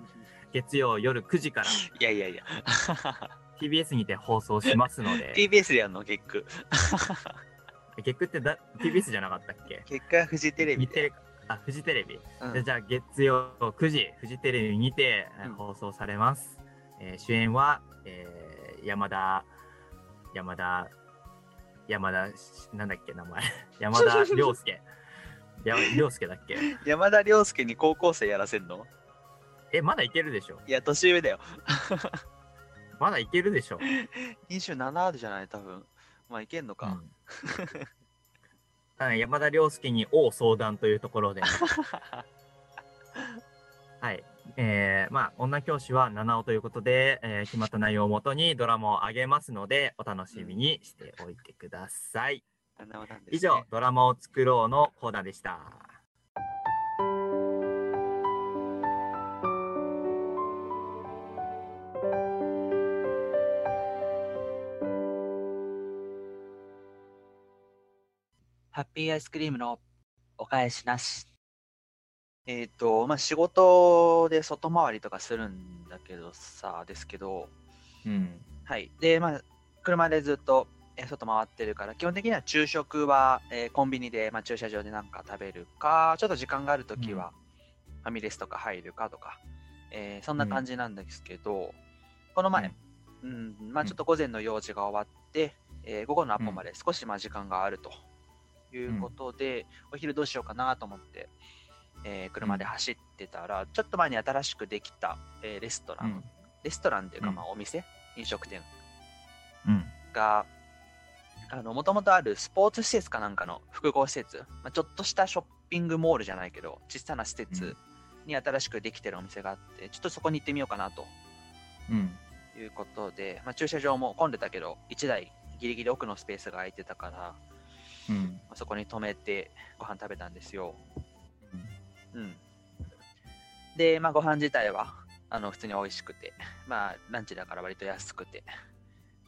月曜夜9時からいやいやいや。TBS にて放送しますので TBS でやるの、結局。月9ってだ TBS じゃなかったっけ？結果、フジテレビで。あフジテレビ、うん。でじゃあ月曜9時フジテレビにて、放送されます、えー主演は、えー山田山田山田しなんだっけ名前。山田涼介。や涼介だっけ？山田涼介に高校生やらせんの？えまだいけるでしょ。いや、年上だよ。まだいけるでしょ、27じゃない、多分。まあ、いけんのか。うんあ山田涼介に王相談というところで はい。えー、まあ、女教師は七尾ということで、えー決まった内容をもとにドラマを上げますので、お楽しみにしておいてください。七尾なん以上、ドラマを作ろうのコーナーでした。ハッピーアイスクリームのお返しなし。えっ、と、まあ、仕事で外回りとかするんだけどさ、ですけど、うん。はい。で、まあ、車でずっと、えー外回ってるから、基本的には昼食は、えーコンビニで、まあ、駐車場でなんか食べるか、ちょっと時間があるときは、ファミレスとか入るかとか、えーそんな感じなんですけど、この前、うん、まあちょっと午前の用事が終わって、えー午後のアポまで少しまあ時間があるということで、お昼どうしようかなと思って、えー車で走ってたら、ちょっと前に新しくできた、えーレストラン、レストランっていうかうん。まあお店、飲食店。うん。が、あの、もともとあるスポーツ施設かなんかの複合施設、まあ、ちょっとしたショッピングモールじゃないけど、小さな施設に新しくできてるお店があって、ちょっとそこに行ってみようかなと。うん。いうことで、まあ、駐車場も混んでたけど、1台ギリギリ奥のスペースが空いてたから、まうん。あそこに止めてご飯食べたんですよ。うん。で、まあ、ご飯自体は、あの、普通に美味しくて、まあ、ランチだから割と安くて、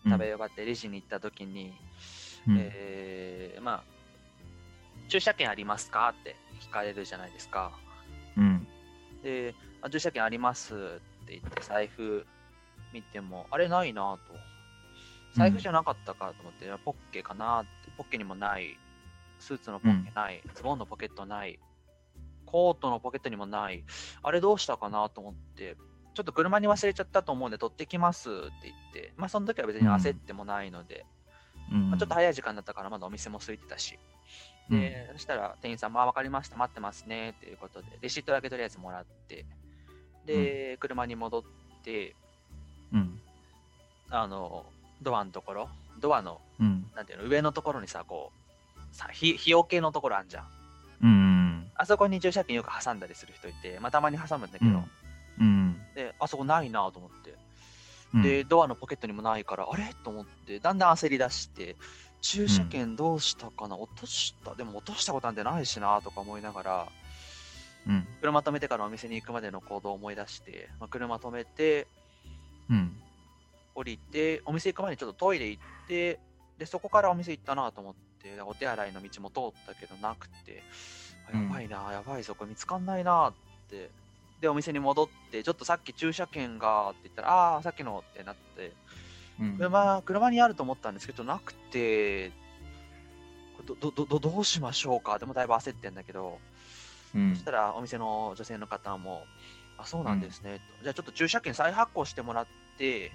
食べ終わってレジに行った時に、うんえー、まあ、駐車券ありますか？って聞かれるじゃないですか。うん。で、あ駐車券ありますって言って、財布見ても、あれないなと。財布じゃなかったかと思って、ポッケかなって、ポッケにもない、スーツのポッケない、ズボンのポケットない、コートのポケットにもない。あれどうしたかなと思って、ちょっと車に忘れちゃったと思うんで取ってきますって言って、まあその時は別に焦ってもないので、うん。まあ、ちょっと早い時間だったからまだお店も空いてたし、で、そしたら店員さんも、あ、わかりました、待ってますね、っていうことで、レシートだけとりあえずもらって、で、車に戻って、うん。あの、ドアのところ、ドアの、うん。なんていうの、上のところにさ、こう、さ、日日よけのところあんじゃん。うん。あそこに駐車券よく挟んだりする人いて、まあ、たまに挟むんだけど、うん。うん。で、あそこないなと思って、うんで、、ドアのポケットにもないから、あれ？と思って、だんだん焦り出して、駐車券どうしたかな、落とした、でも落としたことなんてないしなとか思いながら、うん。車止めてからお店に行くまでの行動を思い出して、まあ、車止めて、うん。降りて、お店行く前にちょっとトイレ行って、で、そこからお店行ったなと思って、お手洗いの道も通ったけどなくて、あうん。やばいな、やばいぞ、これ見つかんないなって。で、お店に戻って、ちょっとさっき駐車券がって言ったら、ああー、さっきのってなって、うん。車、車にあると思ったんですけど、なくて、ど、ど、ど、どうしましょうか。でもだいぶ焦ってんだけど、うん。そしたらお店の女性の方も、あ、そうなんですね、と。じゃあちょっと駐車券再発行してもらって、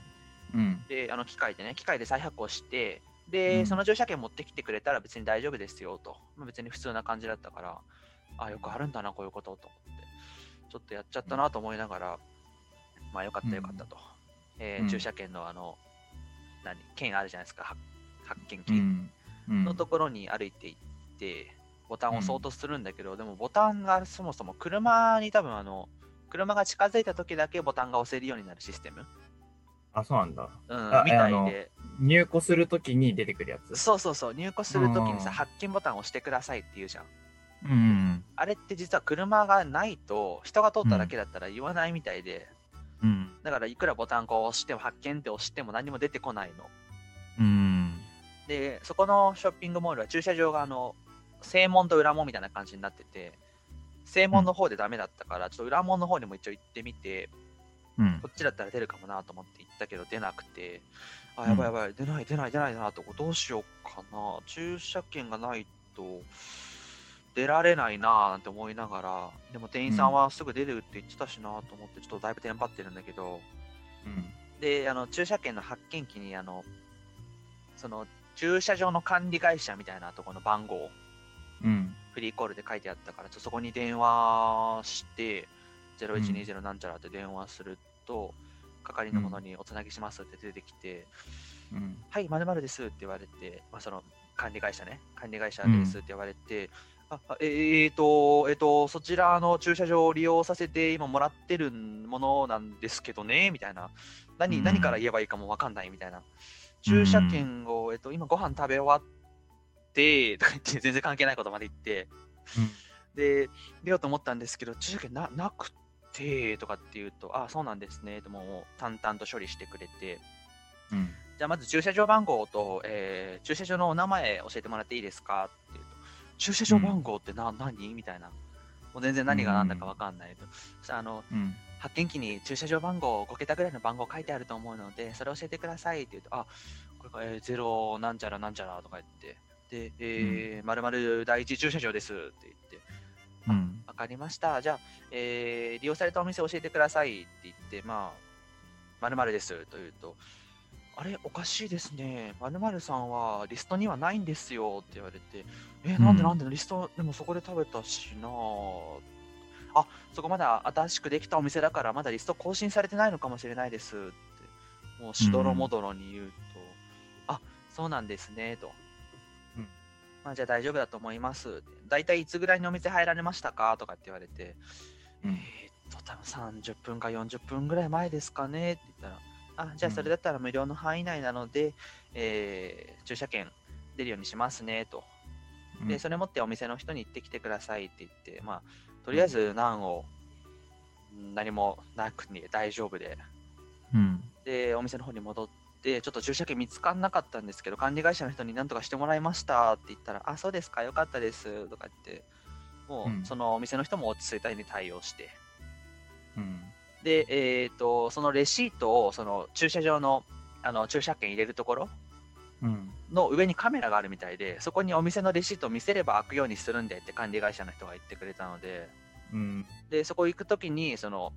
うん。で、あの機械でね、機械で再発行して、で、うんその駐車券持ってきてくれたら別に大丈夫ですよと。まあ、別に普通な感じだったから、あ、よくあるんだな、こういうことと思って。ちょっとやっちゃったなと思いながら、まあよかったよかったと。えーうん駐車券のあの、何、券あるじゃないですか、発発券機うん。うん。のところに歩いていって、ボタンを押そうとするんだけど、でもボタンがそもそも車に多分あの、車が近づいた時だけボタンが押せるようになるシステム、あ、そうなんだ。うんあ、みたいで、入庫するときに出てくるやつ。そうそうそう、入庫するときにさ、うん発見ボタンを押してくださいって言うじゃん。うん。あれって実は車がないと、人が通っただけだったら言わないみたいで、うん。だからいくらボタンこう押しても、発見って押しても何も出てこないの。うん。で、そこのショッピングモールは駐車場があの、正門と裏門みたいな感じになってて、正門の方でダメだったから、ちょっと裏門の方にも一応行ってみて、うん。こ。っちだったら出るかもなと思って行ったけど出なくて、あ、うん。やばいやばい、出ない出ない出ないなと、どうしようかな。駐車券がないと出られないななんて思いながら、でも店員さんはすぐ出るって言ってたしなと思って、ちょっとだいぶテンパってるんだけど、うん。で、あの、駐車券の発券機に、あの、その、駐車場の管理会社みたいなところの番号、うん。フリーコールで書いてあったから、ちょそこに電話して、0120なんちゃらって電話すると、係の者におつなぎしますって出てきて、うん。はい、まるですって言われて、まあ、その管理会社ね、管理会社ですって言われて、ああえー、と、えー、と、そちらの駐車場を利用させて今もらってるものなんですけどね、みたいな。何、うん。何から言えばいいかもわかんないみたいな。駐車券を、えっ、と、今ご飯食べ終わって、とか言って、全然関係ないことまで言って、で、出ようと思ったんですけど、駐車券ななくて、とかって言うと、あ、そうなんですね、ともう淡々と処理してくれて、うん。じゃあまず駐車場番号と、えー駐車場のお名前教えてもらっていいですか？って言うと、駐車場番号ってな、何？みたいな。もう全然何が何だかわかんないと。そしたらあの、うん。発見機に駐車場番号、5桁ぐらいの番号書いてあると思うので、それ教えてくださいって言うと、あ、これか、えー、ゼロなんちゃらなんちゃらとか言って、で、えー、まるまる第一駐車場ですって言って、うん。わかりました。じゃあ、えー利用されたお店教えてくださいって言って、まあ、まるまるですと言うと、あれ、おかしいですね。まるまるさんはリストにはないんですよって言われて、え、なんでうんなんでリスト、でもそこで食べたしなぁあ、そこまだ新しくできたお店だから、まだリスト更新されてないのかもしれないですって、もうしどろもどろに言うと、あ、そうなんですね、と。うんまあ、じゃあ大丈夫だと思います。大体いつぐらいにお店入られましたかとかって言われて、うんえーっと、多分30分か40分ぐらい前ですかねって言ったら、あ、じゃあそれだったら無料の範囲内なので、えー駐車券出るようにしますねと。で、それ持ってお店の人に行ってきてくださいって言って、まあ、とりあえず難をうん何もなくに大丈夫で、うん。で、お店の方に戻って、ちょっと駐車券見つからなかったんですけど、管理会社の人に何とかしてもらいましたって言ったら、あ、そうですか、よかったですとか言って、もうそのお店の人も落ち着いたに対応して、うん。で、えっ、と、そのレシートを、その駐車場の、あの、駐車券入れるところうん。の上にカメラがあるみたいで、そこにお店のレシートを見せれば開くようにするんでって管理会社の人が言ってくれたので、ううん。で、そこ行くときに、その、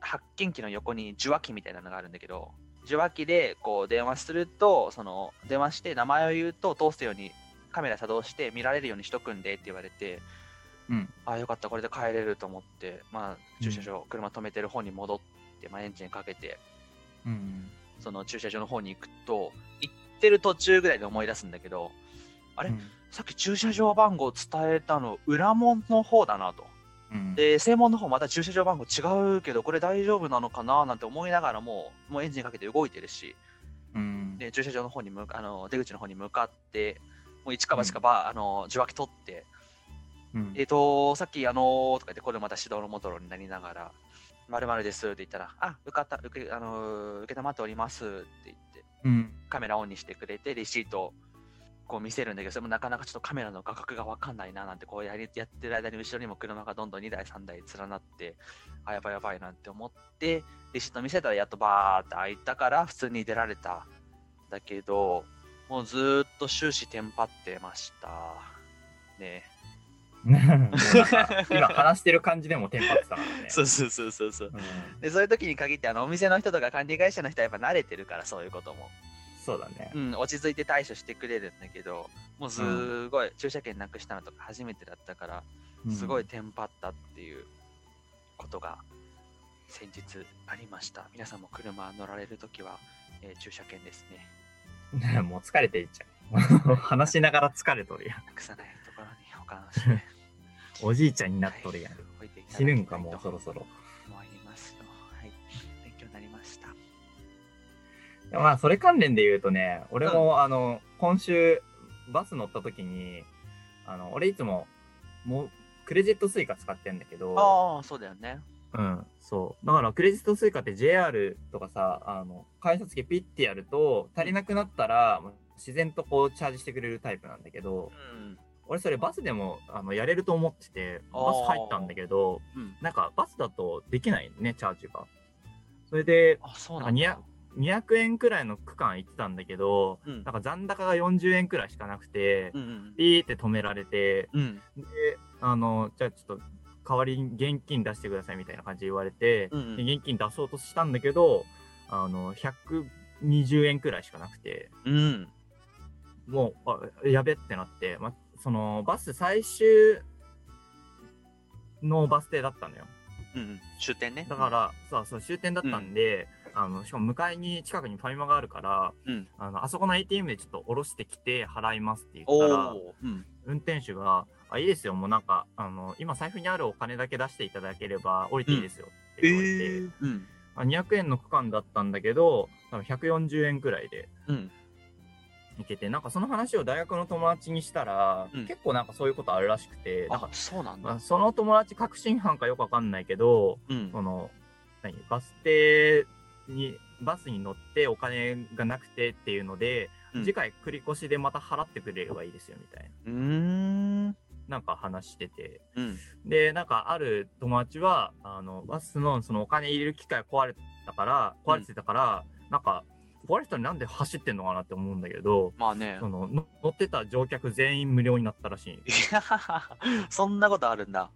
発見機の横に受話器みたいなのがあるんだけど、受話器でこう電話すると、その、電話して名前を言うと通すようにカメラ作動して見られるようにしとくんでって言われて、うん。ああ、よかった、これで帰れると思って、まあ、駐車場、車止めてる方に戻って、まあ、エンジンかけて、うん。その駐車場の方に行くと、行ってる途中ぐらいで思い出すんだけど、あれ？さっき駐車場番号伝えたの、裏門の方だなと。うん。で、正門の方また駐車場番号違うけど、これ大丈夫なのかななんて思いながらも、もうエンジンかけて動いてるし、うん。で、駐車場の方に向か、あの、出口の方に向かって、もう一か八かば、あの、受話器取って、うんえっ、と、さっき、あのーとか言って、これまた指導のモトロになりながら、まるまるですって言ったら、あ、受かった、受け、あのー受けたまっておりますって言って、うん。カメラオンにしてくれて、レシートをこう見せるんだけど、それもなかなかちょっとカメラの画角がわかんないななんて、こうやりやってる間に後ろにも車がどんどん2台、3台連なって、あ、やばいやばいなんて思って、レシート見せたらやっとバーって開いたから、普通に出られた。だけど、もうずーっと終始テンパってました。ね 今話してる感じでもテンパってたからね。そうそうそうそうそう。うんで、そういう時に限って、あの、お店の人とか管理会社の人はやっぱ慣れてるから、そういうことも。そうだねう。ん、落ち着いて対処してくれるんだけど、もうすーごい、駐車券なくしたのとか初めてだったから、すごいテンパったっていうことが先日ありました。皆さんも車乗られるときは、えー駐車券ですね。うん。もう疲れていっちゃう。話しながら疲れとるやん。なくさないところに保管して おじいちゃんになっとるやん。置い死いぬんかもうとそろそろ。まあそれ関連で言うとね、俺も、あの今週バス乗った時に、あの俺いつももうクレジットスイカ使ってんだけど、ああ、そうだよね。うん、そう。だからクレジットスイカって JR とかさ、あの改札機ピッてやると足りなくなったら自然とこうチャージしてくれるタイプなんだけど、うん。俺それバスでもあのやれると思ってて、バス入ったんだけど、うん。なんかバスだとできないね、チャージが。それで、あ、そうなんだ。200円くらいの区間行ってたんだけど、うんなんか残高が40円くらいしかなくて、うんうんピーって止められて、うん。で、あの、じゃあちょっと代わりに現金出してくださいみたいな感じで言われて、うんうんで現金出そうとしたんだけど、あの、120円くらいしかなくて、うん。もう、あやべってなって、ま、その、バス最終のバス停だったのよ。うんうん。終点ね。だから、そうそう、終点だったんで、あの、しかも向かいに近くにファミマがあるから、うん。あの、あそこの ATM でちょっと下ろしてきて払いますって言おったら、お。うん。運転手が、あ、いいですよ、もうなんか、あの、今財布にあるお金だけ出していただければ降りていいですよって言われて、うん。あ200円の区間だったんだけど、多分140円くらいでうん。行けて、なんかその話を大学の友達にしたら、うん結構なんかそういうことあるらしくて、なんあか、そうなんだまあ。その友達確信犯かよくわかんないけど、うん。その、何、バス停に、バスに乗ってお金がなくてっていうので、うん次回繰り越しでまた払ってくれればいいですよみたいな。うーん。なんか話してて。うん。で、なんかある友達は、あの、バスのそのお金入れる機械壊れたから、壊れてたから、なんか、壊れたのになんで走ってんのかなって思うんだけど、まあねそ。のの乗ってた乗客全員無料になったらしい。いや そんなことあるんだ。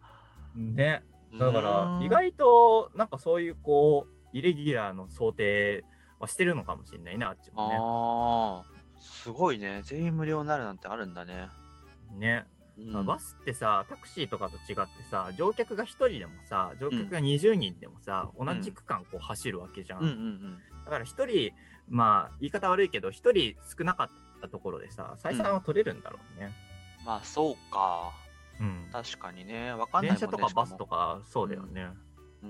ね。だから、ん意外と、なんかそういう、こう、イレギュラーの想定はしてるのかもしれないね、あっちもああ。すごいね。全員無料になるなんてあるんだね。ね。ね。うんバスってさ、タクシーとかと違ってさ、乗客が1人でもさ、乗客が20人でもさ、同じ区間こう走るわけじゃん。うんうんだから1人、まあ、言い方悪いけど、1人少なかったところでさ、採算は取れるんだろうね。うん。まあそうか。うん。確かにね。わかんないね。電車とかバスとかそうだよね。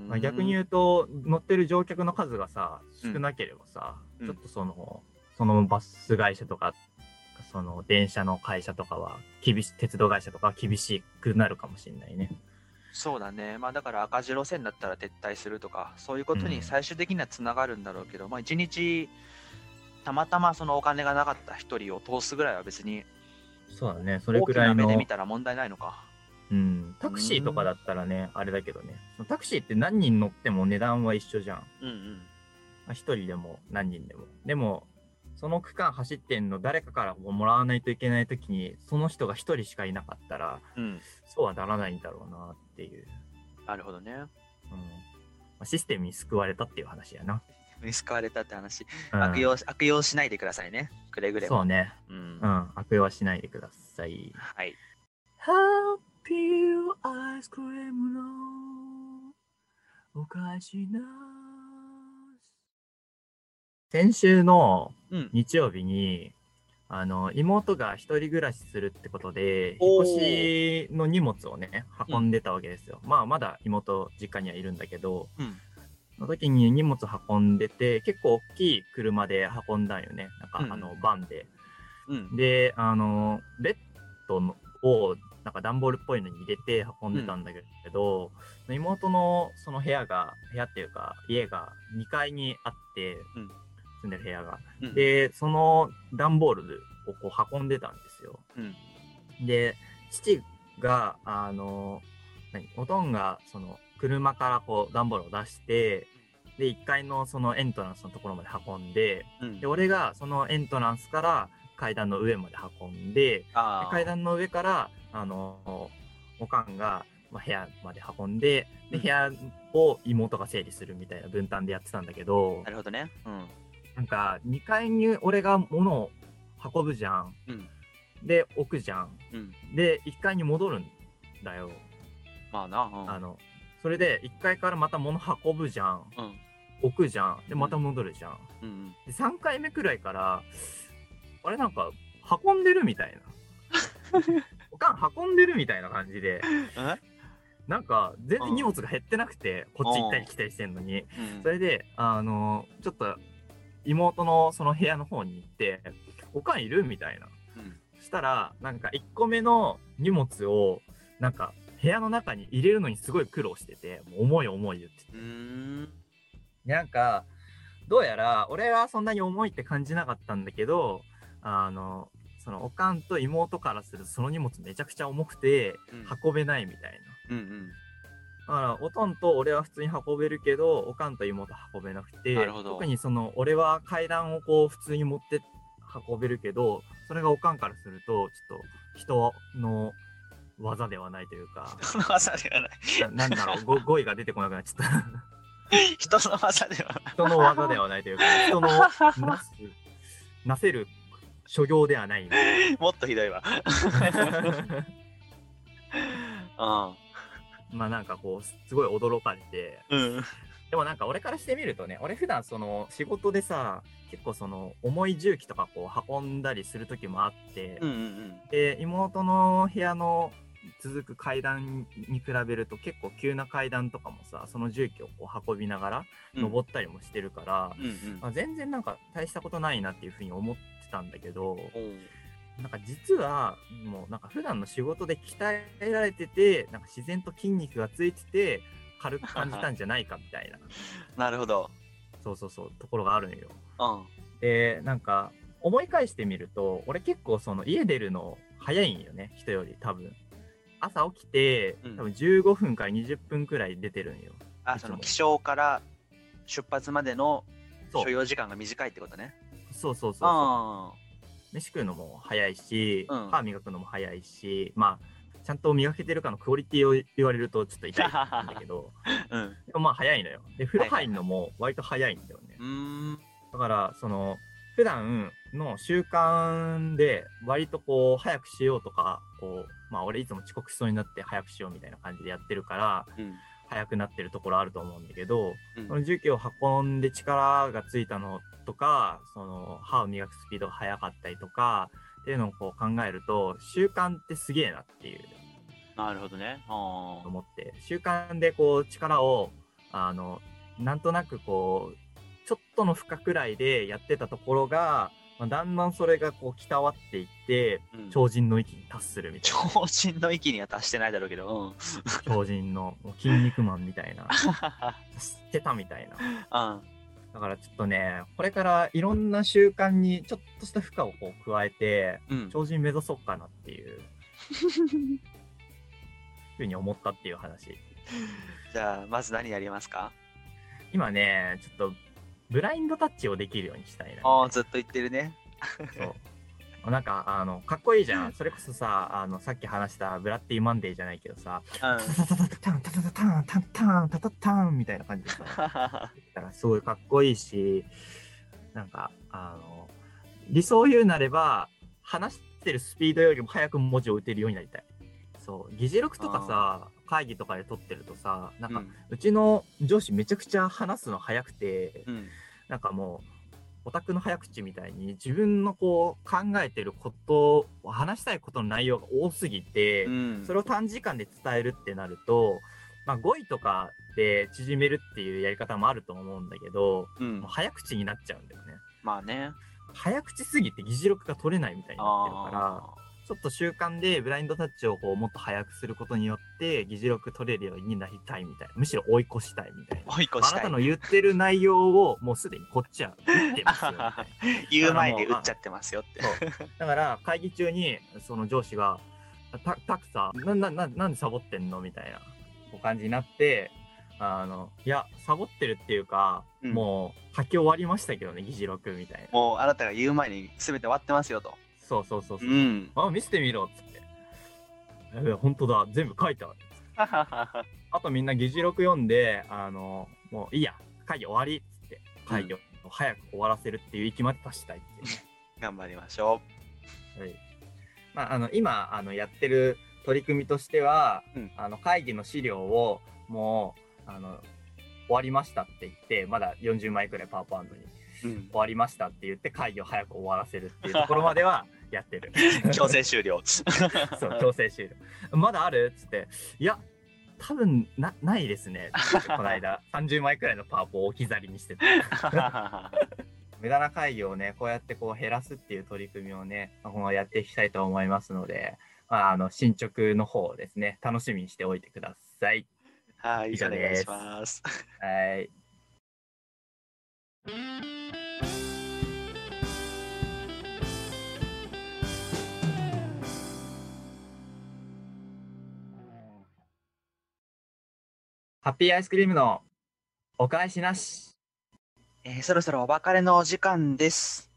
まあ、逆にう言うと、乗ってる乗客の数がさ、うん少なければさ、うんちょっとその、そのバス会社とか、その電車の会社とかは、厳しい、鉄道会社とかは厳しくなるかもしれないね。んそうだね。まあだから赤字路線だったら撤退するとか、そういうことうんに最終的にはつながるんだろうけど、まあ一日、たまたまそのお金がなかった一人を通すぐらいは別にそうだね、それ大くらのきない目で、見たら問題ないのか。うん、タクシーとかだったらね、あれだけどね、そのタクシーって何人乗っても値段は一緒じゃん。うんうん。まあ一人でも何人でも。でも、その区間走ってんの誰かからもらわないといけないときに、その人が一人しかいなかったら、うん。そうはならないんだろうなっていう。なるほどね。うんまあシステムに救われたっていう話やな。見つかわれたって話。うん悪用し、悪用しないでくださいね。くれぐれも。そうね。うんう。ん。悪用はしないでください。はい。Happy アイスクリームのお菓子な先週のうん。日曜日に、あの、妹が一人暮らしするってことで、おー引っ越しの荷物をね、運んでたわけですよ。まあ、まだ妹実家にはいるんだけど、うん。その時に荷物運んでて、結構大きい車で運んだんよね。なんか、うんあの、バンで。うん。で、あの、ベッドのを、なんか段ボールっぽいのに入れて運んでたんだけど、妹のその部屋が、部屋っていうか、家が2階にあって、うん住んでる部屋が。うん、で、その段ボールをこう運んでたんですよ。うん。で、父が、あの、何？おとんが、その、車からこう段ボールを出して、で、1階のそのエントランスのところまで運んで、うんで、俺がそのエントランスから階段の上まで運んで、階段の上から、あの、おかんが、まあ、部屋まで運んで、で、うん部屋を妹が整理するみたいな分担でやってたんだけどな、るほどね。うん。なんか、2階に俺が物を運ぶじゃん。うん。で、置くじゃん。うん。で、1階に戻るんだよ。まあな。うん。あの、それで1階からまた物運ぶじゃん。うん。置くじゃん。で、また戻るじゃん。うんうん。で、3回目くらいから、あれなんか、運んでるみたいな。おかん運んでるみたいな感じで、え？なんか、全然荷物が減ってなくて、こっち行ったり来たりしてんのに。うんそれで、あの、ちょっと、妹のその部屋の方に行って、おかんいるみたいな。うんしたら、なんか1個目の荷物を、なんか部屋の中に入れるのにすごい苦労してて、もう重い重い言ってて。なんか、どうやら、俺はそんなに重いって感じなかったんだけど、あの、そのおかんと妹からするとその荷物めちゃくちゃ重くてうん運べないみたいな。うんうん。だから、おとんと俺は普通に運べるけど、おかんと妹運べなくて、特にその、俺は階段をこう普通に持って運べるけど、それがおかんからすると、ちょっと人の技ではないというか、人の技ではない。ななんだろう、ご語彙が出てこなくなっちゃった。人の技ではない。人の技ではないというか、人のなす、なせる所業ではない。もっとひどいわ。まあなんかこう、すごい驚かれて、うん。うん。でもなんか俺からしてみるとね、俺普段その仕事でさ、結構その重い重機とかこう運んだりする時もあって、うんうんで、妹の部屋の続く階段に比べると結構急な階段とかもさ、その重機をこう運びながらうん。登ったりもしてるから、うんうん。まあ、全然なんか大したことないなっていうふうに思ってたんだけど、なんか実はもうなんか普段の仕事で鍛えられてて、なんか自然と筋肉がついてて軽く感じたんじゃないかみたいな、なるほど。そうそうそう、ところがあるのよ。うん。で、なんか思い返してみると、俺結構その家出るの早いんよね、人より多分。朝起きてうん、多分15分から20分くらい出てるんよ。あ、その起床から出発までの所要時間が短いってことね。そうそうそうそう。あ飯食うのも早いし、うん歯磨くのも早いし、まあ、ちゃんと磨けてるかのクオリティを言われるとちょっと痛いんだけど、あ。うん。でもまあ早いのよ。で、風呂入るのも割と早いんだよね。だから、その、普段の習慣で割とこう、早くしようとか、こう、まあ俺いつも遅刻しそうになって早くしようみたいな感じでやってるから、うん。早くなってるところあると思うんだけど、うんその重機を運んで力がついたのとか、その歯を磨くスピードが速かったりとか、っていうのをこう考えると、習慣ってすげえなっていうなるほどね。ああ。思って、習慣でこう力を、あの、なんとなくこう、ちょっとの負荷くらいでやってたところが、まあ、だんだんそれがこう鍛わっていって、うん超人の域に達するみたいな。超人の域には達してないだろうけど。うん。超人のもう筋肉マンみたいな。知ってたみたいな。あだからちょっとね、これからいろんな習慣にちょっとした負荷をこう加えて、うん。超人目指そうかなっていう ふうに思ったっていう話。じゃあ、まず何やりますか？今ね、ちょっとブラインドタッチをできるようにしたいな。ああ、ずっと言ってるね。そうなんかあのかっこいいじゃんそれこそさあのさっき話したブラッディマンデーじゃないけどさうんタタタタタタンタタタタンタンタンタタタンみたいな感じでさだからすごいかっこいいしなんかあの理想を言うなれば話してるスピードよりも早く文字を打てるようになりたいそう議事録とかさ会議とかで撮ってるとさなんか、うちの上司めちゃくちゃ話すの早くて、うん。なんかもうオタクの早口みたいに自分のこう考えてること話したいことの内容が多すぎて、うん。それを短時間で伝えるってなると、まあ、語彙とかで縮めるっていうやり方もあると思うんだけどうん。もう早口になっちゃうんだよね。まあね。早口すぎて議事録が取れないみたいになってるからあちょっと習慣でブラインドタッチをこうもっと早くすることによって議事録取れるようになりたいみたいな。むしろ追い越したいみたいな。ー追い越したあないたの言ってる内容をもうすでにこっちは打ってますよ。言う前に打っちゃってますよって。だから会議中にその上司が「たたくさななななんでサボってんの?」みたいな感じになってあのいやサボってるっていうか、うん。もう書き終わりましたけどね議事録みたいな。もうあなたが言う前に全て終わってますよとそうそうそうそう、うん。あ見せてみろっつって「え本当だ。全部書いてある」あとみんな議事録読んであのもういいや。会議終わりっつって。会議を早く終わらせるっていう域まで達したいって。いうね頑張りましょはい。まあ、あの今あのやってる取り組みとしては、うん。あの会議の資料をもうあの終わりましたって言ってまだ40枚くらいパワーポイントにう、うん、終わりましたって言って会議を早く終わらせるっていうところまでは やってる。強制終了。そう強制終了。まだあるっつって。いや多分なないですね。この間 30枚くらいのパワポを置き去りにしてた。無駄な会議をね、こうやってこう減らすっていう取り組みをね、まあ今後やっていきたいと思いますので、まあ、あの進捗の方をですね、楽しみにしておいてください。はい以上ですお願いします。はい。ハッピーアイスクリームのお返しなし。えーそろそろお別れのお時間です。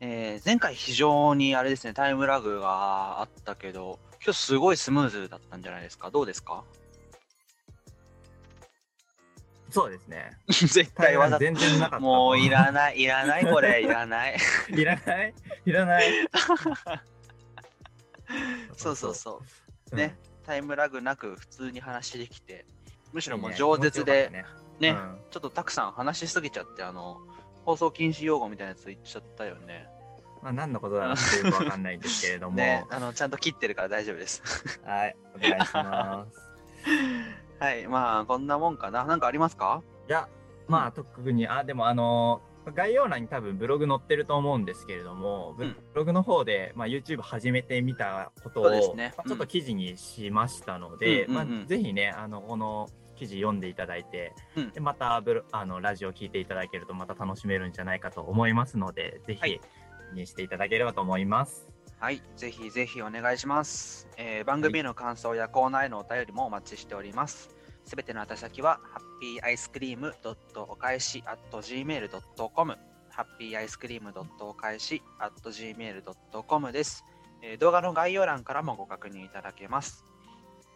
えー前回非常にあれですね、タイムラグがあったけど、今日すごいスムーズだったんじゃないですか？どうですか？そうですね。絶対わざと全然なかった。もういらない、いらない、これ、いらない？いらない？いらない？そうそうそう。うんねタイムラグなく普通に話できて、むしろもう饒舌で、ね、うん。ちょっとたくさん話しすぎちゃって、あの、放送禁止用語みたいなやつ言っちゃったよね。まあ、何のことだろうってよくわかんないんですけれども、ね、あの、ちゃんと切ってるから大丈夫です。はい、お願いします。はい、まあ、こんなもんかな。なんかありますか？いや、まあ、特に、あ、でも、あの、概要欄に多分ブログ載ってると思うんですけれども、ブログの方で、まあ、YouTube 始めてみたことを、ね。まあちょっと記事にしましたので、うんうんうんうん。まあ、ぜひね、あの、この記事読んでいただいて、うんでまたブロあのラジオ聞いていただけるとまた楽しめるんじゃないかと思いますので、ぜはいひ、にしていただければと思います。はい、ぜひぜひお願いします。えー番組への感想やコーナーへのお便りもお待ちしております。すべての宛先は、ハッピーアイスクリームお返し at gmail.com、ハッピーアイスクリームお返し at gmail.com です、えー動画の概要欄からもご確認いただけます、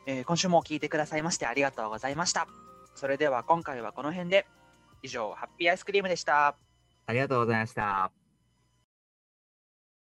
えー今週も聞いてくださいましてありがとうございました。それでは今回はこの辺で、以上、ハッピーアイスクリームでした。ありがとうございました。